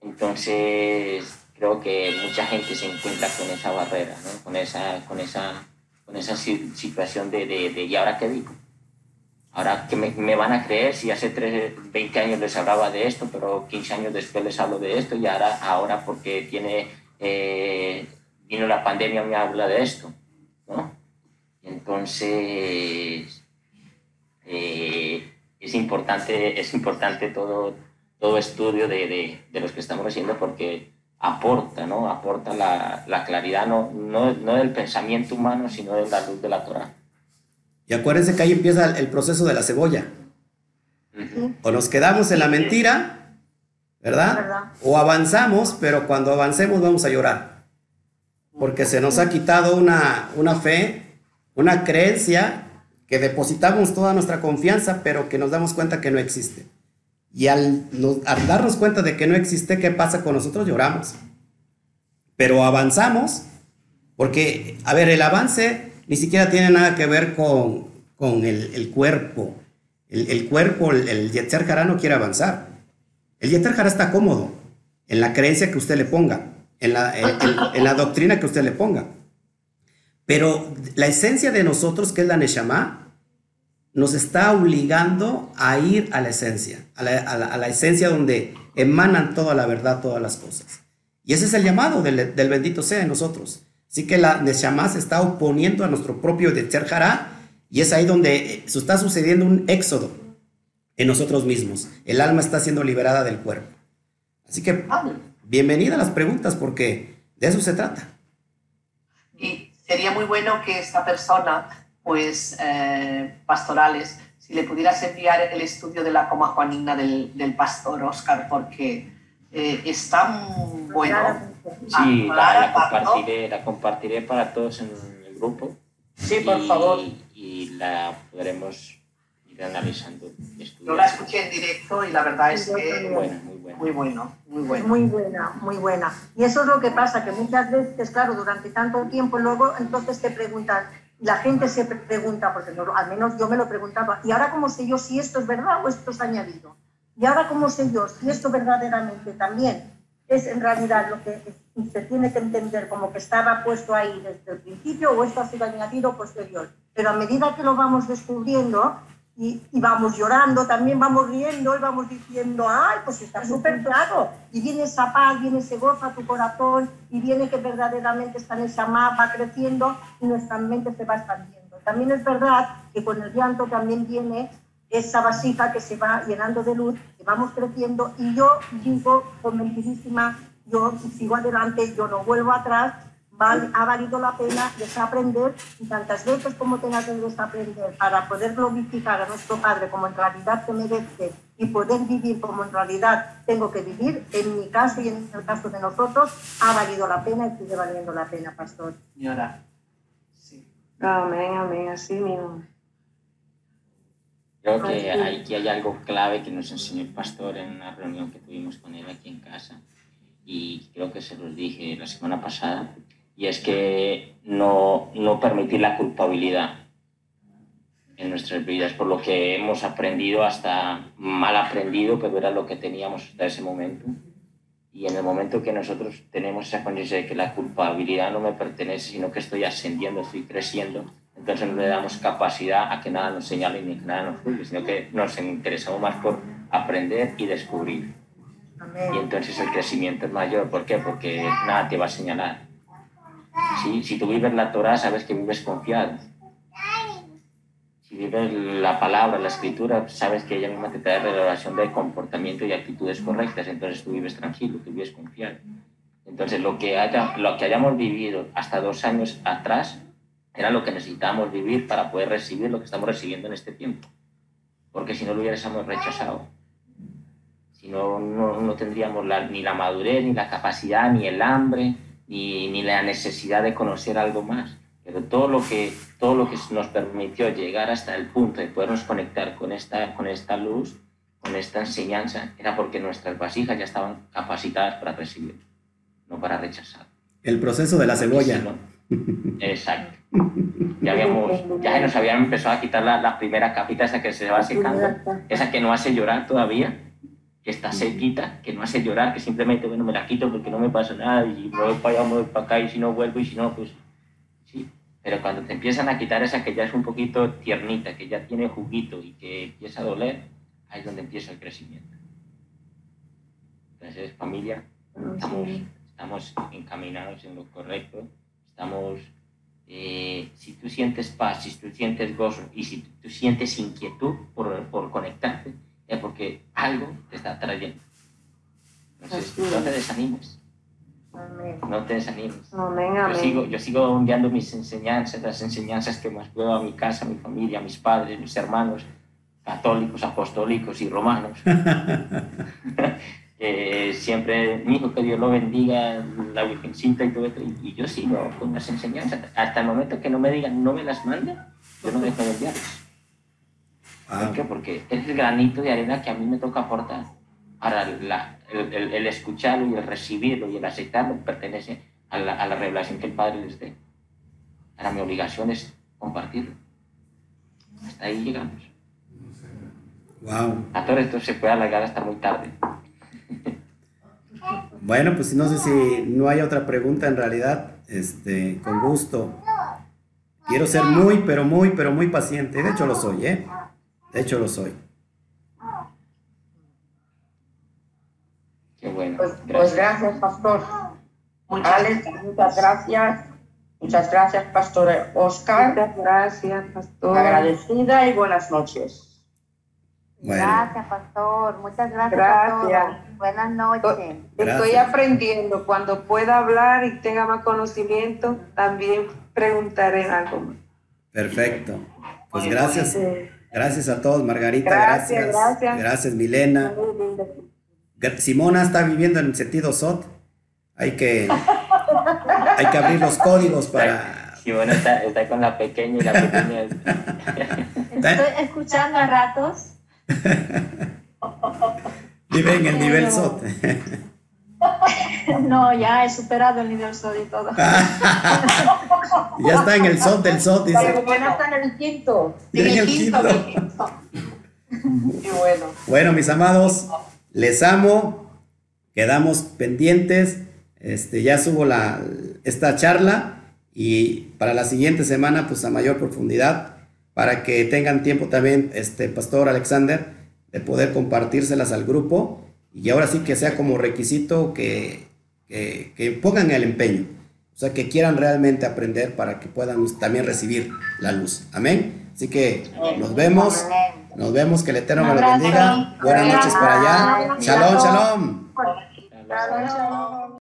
Entonces, creo que mucha gente se encuentra con esa barrera, ¿no? con, esa, con, esa, con esa situación de, de, de ¿y ahora qué digo? Ahora que me, me, van a creer si hace 20 años les hablaba de esto, pero 15 años después les hablo de esto y ahora, ahora porque tiene, eh, vino la pandemia me habla de esto, ¿no? Entonces, eh, es importante, es importante todo, todo estudio de, de, de, los que estamos haciendo porque aporta, ¿no? Aporta la, la claridad, no, no, no, del pensamiento humano, sino de la luz de la Torah. Y acuérdense que ahí empieza el proceso de la cebolla. O nos quedamos en la mentira, ¿verdad? ¿verdad? O avanzamos, pero cuando avancemos vamos a llorar. Porque se nos ha quitado una, una fe una creencia que depositamos toda nuestra confianza, pero que nos damos cuenta que no existe. Y al, darnos cuenta de que no existe, ¿qué pasa con nosotros? Lloramos. Pero avanzamos, porque, a ver, el avance ni siquiera tiene nada que ver con, con el, cuerpo. El, cuerpo, el, el Yetzer no quiere avanzar. El Yetzer Hará está cómodo en la creencia que usted le ponga, en la doctrina que usted le ponga. Pero la esencia de nosotros, que es la Neshama, nos está obligando a ir a la esencia, a la, esencia donde emanan toda la verdad, todas las cosas. Y ese es el llamado del, bendito sea en nosotros. Así que la Neshama se está oponiendo a nuestro propio Detzer y es ahí donde se está sucediendo un éxodo en nosotros mismos. El alma está siendo liberada del cuerpo. Así que bienvenida a las preguntas porque de eso se trata. Sería muy bueno que esta persona, pues, eh, pastorales, si le pudieras enviar el estudio de la coma juanina del, del pastor Oscar, porque eh, está muy bueno. Sí, la, compartiré, la compartiré para todos en el grupo. Sí, por favor. Y la podremos analizando. Yo la escuché en directo y la verdad es que muy, bueno, muy bueno. Muy buena, muy buena. Y eso es lo que pasa, que muchas veces, claro, durante tanto tiempo, luego entonces te preguntan, la gente se pregunta, porque al menos yo me lo preguntaba, ¿y ahora cómo sé yo si esto es verdad o esto es añadido? ¿Y ahora cómo sé yo si esto verdaderamente también es en realidad lo que se tiene que entender como que estaba puesto ahí desde el principio o esto ha sido añadido posterior? Pero a medida que lo vamos descubriendo, y, vamos llorando, también vamos riendo y vamos diciendo, ay, pues está súper claro. Y viene esa paz, viene ese gozo a tu corazón y viene que verdaderamente está en esa mapa creciendo y nuestra mente se va expandiendo. También es verdad que con el llanto también viene esa vasija que se va llenando de luz, que vamos creciendo y yo digo convencidísima, yo sigo adelante, yo no vuelvo atrás ha valido la pena desaprender y tantas veces como tenga que desaprender para poder glorificar a nuestro Padre como en realidad se merece y poder vivir como en realidad tengo que vivir, en mi caso y en el caso de nosotros, ha valido la pena y sigue valiendo la pena, pastor. Señora. Sí. Amén, amén, así mismo. Creo que aquí hay algo clave que nos enseñó el pastor en una reunión que tuvimos con él aquí en casa y creo que se los dije la semana pasada y es que no, no permitir la culpabilidad en nuestras vidas por lo que hemos aprendido hasta mal aprendido, pero era lo que teníamos hasta ese momento. Y en el momento que nosotros tenemos esa conciencia de que la culpabilidad no me pertenece, sino que estoy ascendiendo, estoy creciendo, entonces no le damos capacidad a que nada nos señale ni que nada nos juzgue, sino que nos interesamos más por aprender y descubrir. Y entonces el crecimiento es mayor. ¿Por qué? Porque nada te va a señalar si tú vives la Torah, sabes que vives confiado. Si vives la palabra, la escritura, sabes que ella misma te trae revelación de comportamiento y actitudes correctas, entonces tú vives tranquilo, tú vives confiado. Entonces lo que, haya, lo que hayamos vivido hasta dos años atrás era lo que necesitábamos vivir para poder recibir lo que estamos recibiendo en este tiempo. Porque si no lo hubiésemos rechazado, si no, no, tendríamos ni la madurez, ni la capacidad, ni el hambre, ni, ni la necesidad de conocer algo más. Pero todo lo, que, todo lo que nos permitió llegar hasta el punto de podernos conectar con esta, con esta luz, con esta enseñanza, era porque nuestras vasijas ya estaban capacitadas para recibir, no para rechazar. El proceso de la cebolla. exacto. Ya, habíamos, ya nos habían empezado a quitar la, la primera capita, esa que se va secando, esa que no hace llorar todavía, que está sequita, que no hace llorar, que simplemente, bueno, me la quito porque no me pasa nada y me voy para allá, me voy para acá y si no vuelvo y si no, pues sí. Pero cuando te empiezan a quitar esa que ya es un poquito tiernita, que ya tiene juguito y que empieza a doler, ahí es donde empieza el crecimiento. Entonces, familia, estamos, estamos encaminados en lo correcto, estamos, eh, si tú sientes paz, si tú sientes gozo y si tú sientes inquietud por, por conectarte, es porque algo te está trayendo. Entonces, no te desanimes. No te desanimes. Yo, sigo, yo sigo enviando mis enseñanzas, las enseñanzas que más puedo a mi casa, a mi familia, a mis padres, mis hermanos, católicos, apostólicos y romanos. siempre, mi hijo, que Dios lo bendiga, la Virgencita y todo esto. Y, yo sigo con las enseñanzas. Hasta el momento que no me digan, no me las manda, yo no dejo de enviarlas. ¿Por qué? Porque es el granito de arena que a mí me toca aportar para la, el, el, escucharlo y el recibirlo y el aceptarlo pertenece a la, a la revelación que el Padre les dé. Ahora mi obligación es compartirlo. Hasta ahí llegamos. Wow. A todo esto se puede alargar hasta muy tarde. Bueno, pues no sé si no hay otra pregunta en realidad, este, con gusto. Quiero ser muy, pero muy, pero muy paciente. De hecho lo soy, ¿eh? De hecho lo soy. Qué bueno. Pues, pues gracias, pastor. Muchas, muchas gracias. Muchas gracias, pastor Oscar. Muchas gracias, pastor. Agradecida y buenas noches. Gracias, pastor. Muchas gracias. Gracias. Buenas noches. Estoy aprendiendo. Cuando pueda hablar y tenga más conocimiento, también preguntaré algo Perfecto. Pues gracias. Gracias a todos, Margarita. Gracias, gracias. Gracias, Milena. Simona está viviendo en sentido SOT. Hay que, hay que abrir los códigos para. Simona está, está con la pequeña y la pequeña. Estoy escuchando a ratos. Vive en el nivel SOT. No, ya he superado el nivel SOT y todo. ya está en el SOT del SOT, dice. Bueno, está en el quinto. En el quinto. Y bueno. Bueno, mis amados, les amo. Quedamos pendientes. Este, ya subo la, esta charla y para la siguiente semana, pues a mayor profundidad, para que tengan tiempo también, este, Pastor Alexander, de poder compartírselas al grupo y ahora sí que sea como requisito que, que, pongan el empeño, o sea, que quieran realmente aprender para que puedan también recibir la luz. Amén. Así que nos vemos, nos vemos, que el Eterno me lo bendiga. Buenas noches para allá. Shalom, shalom.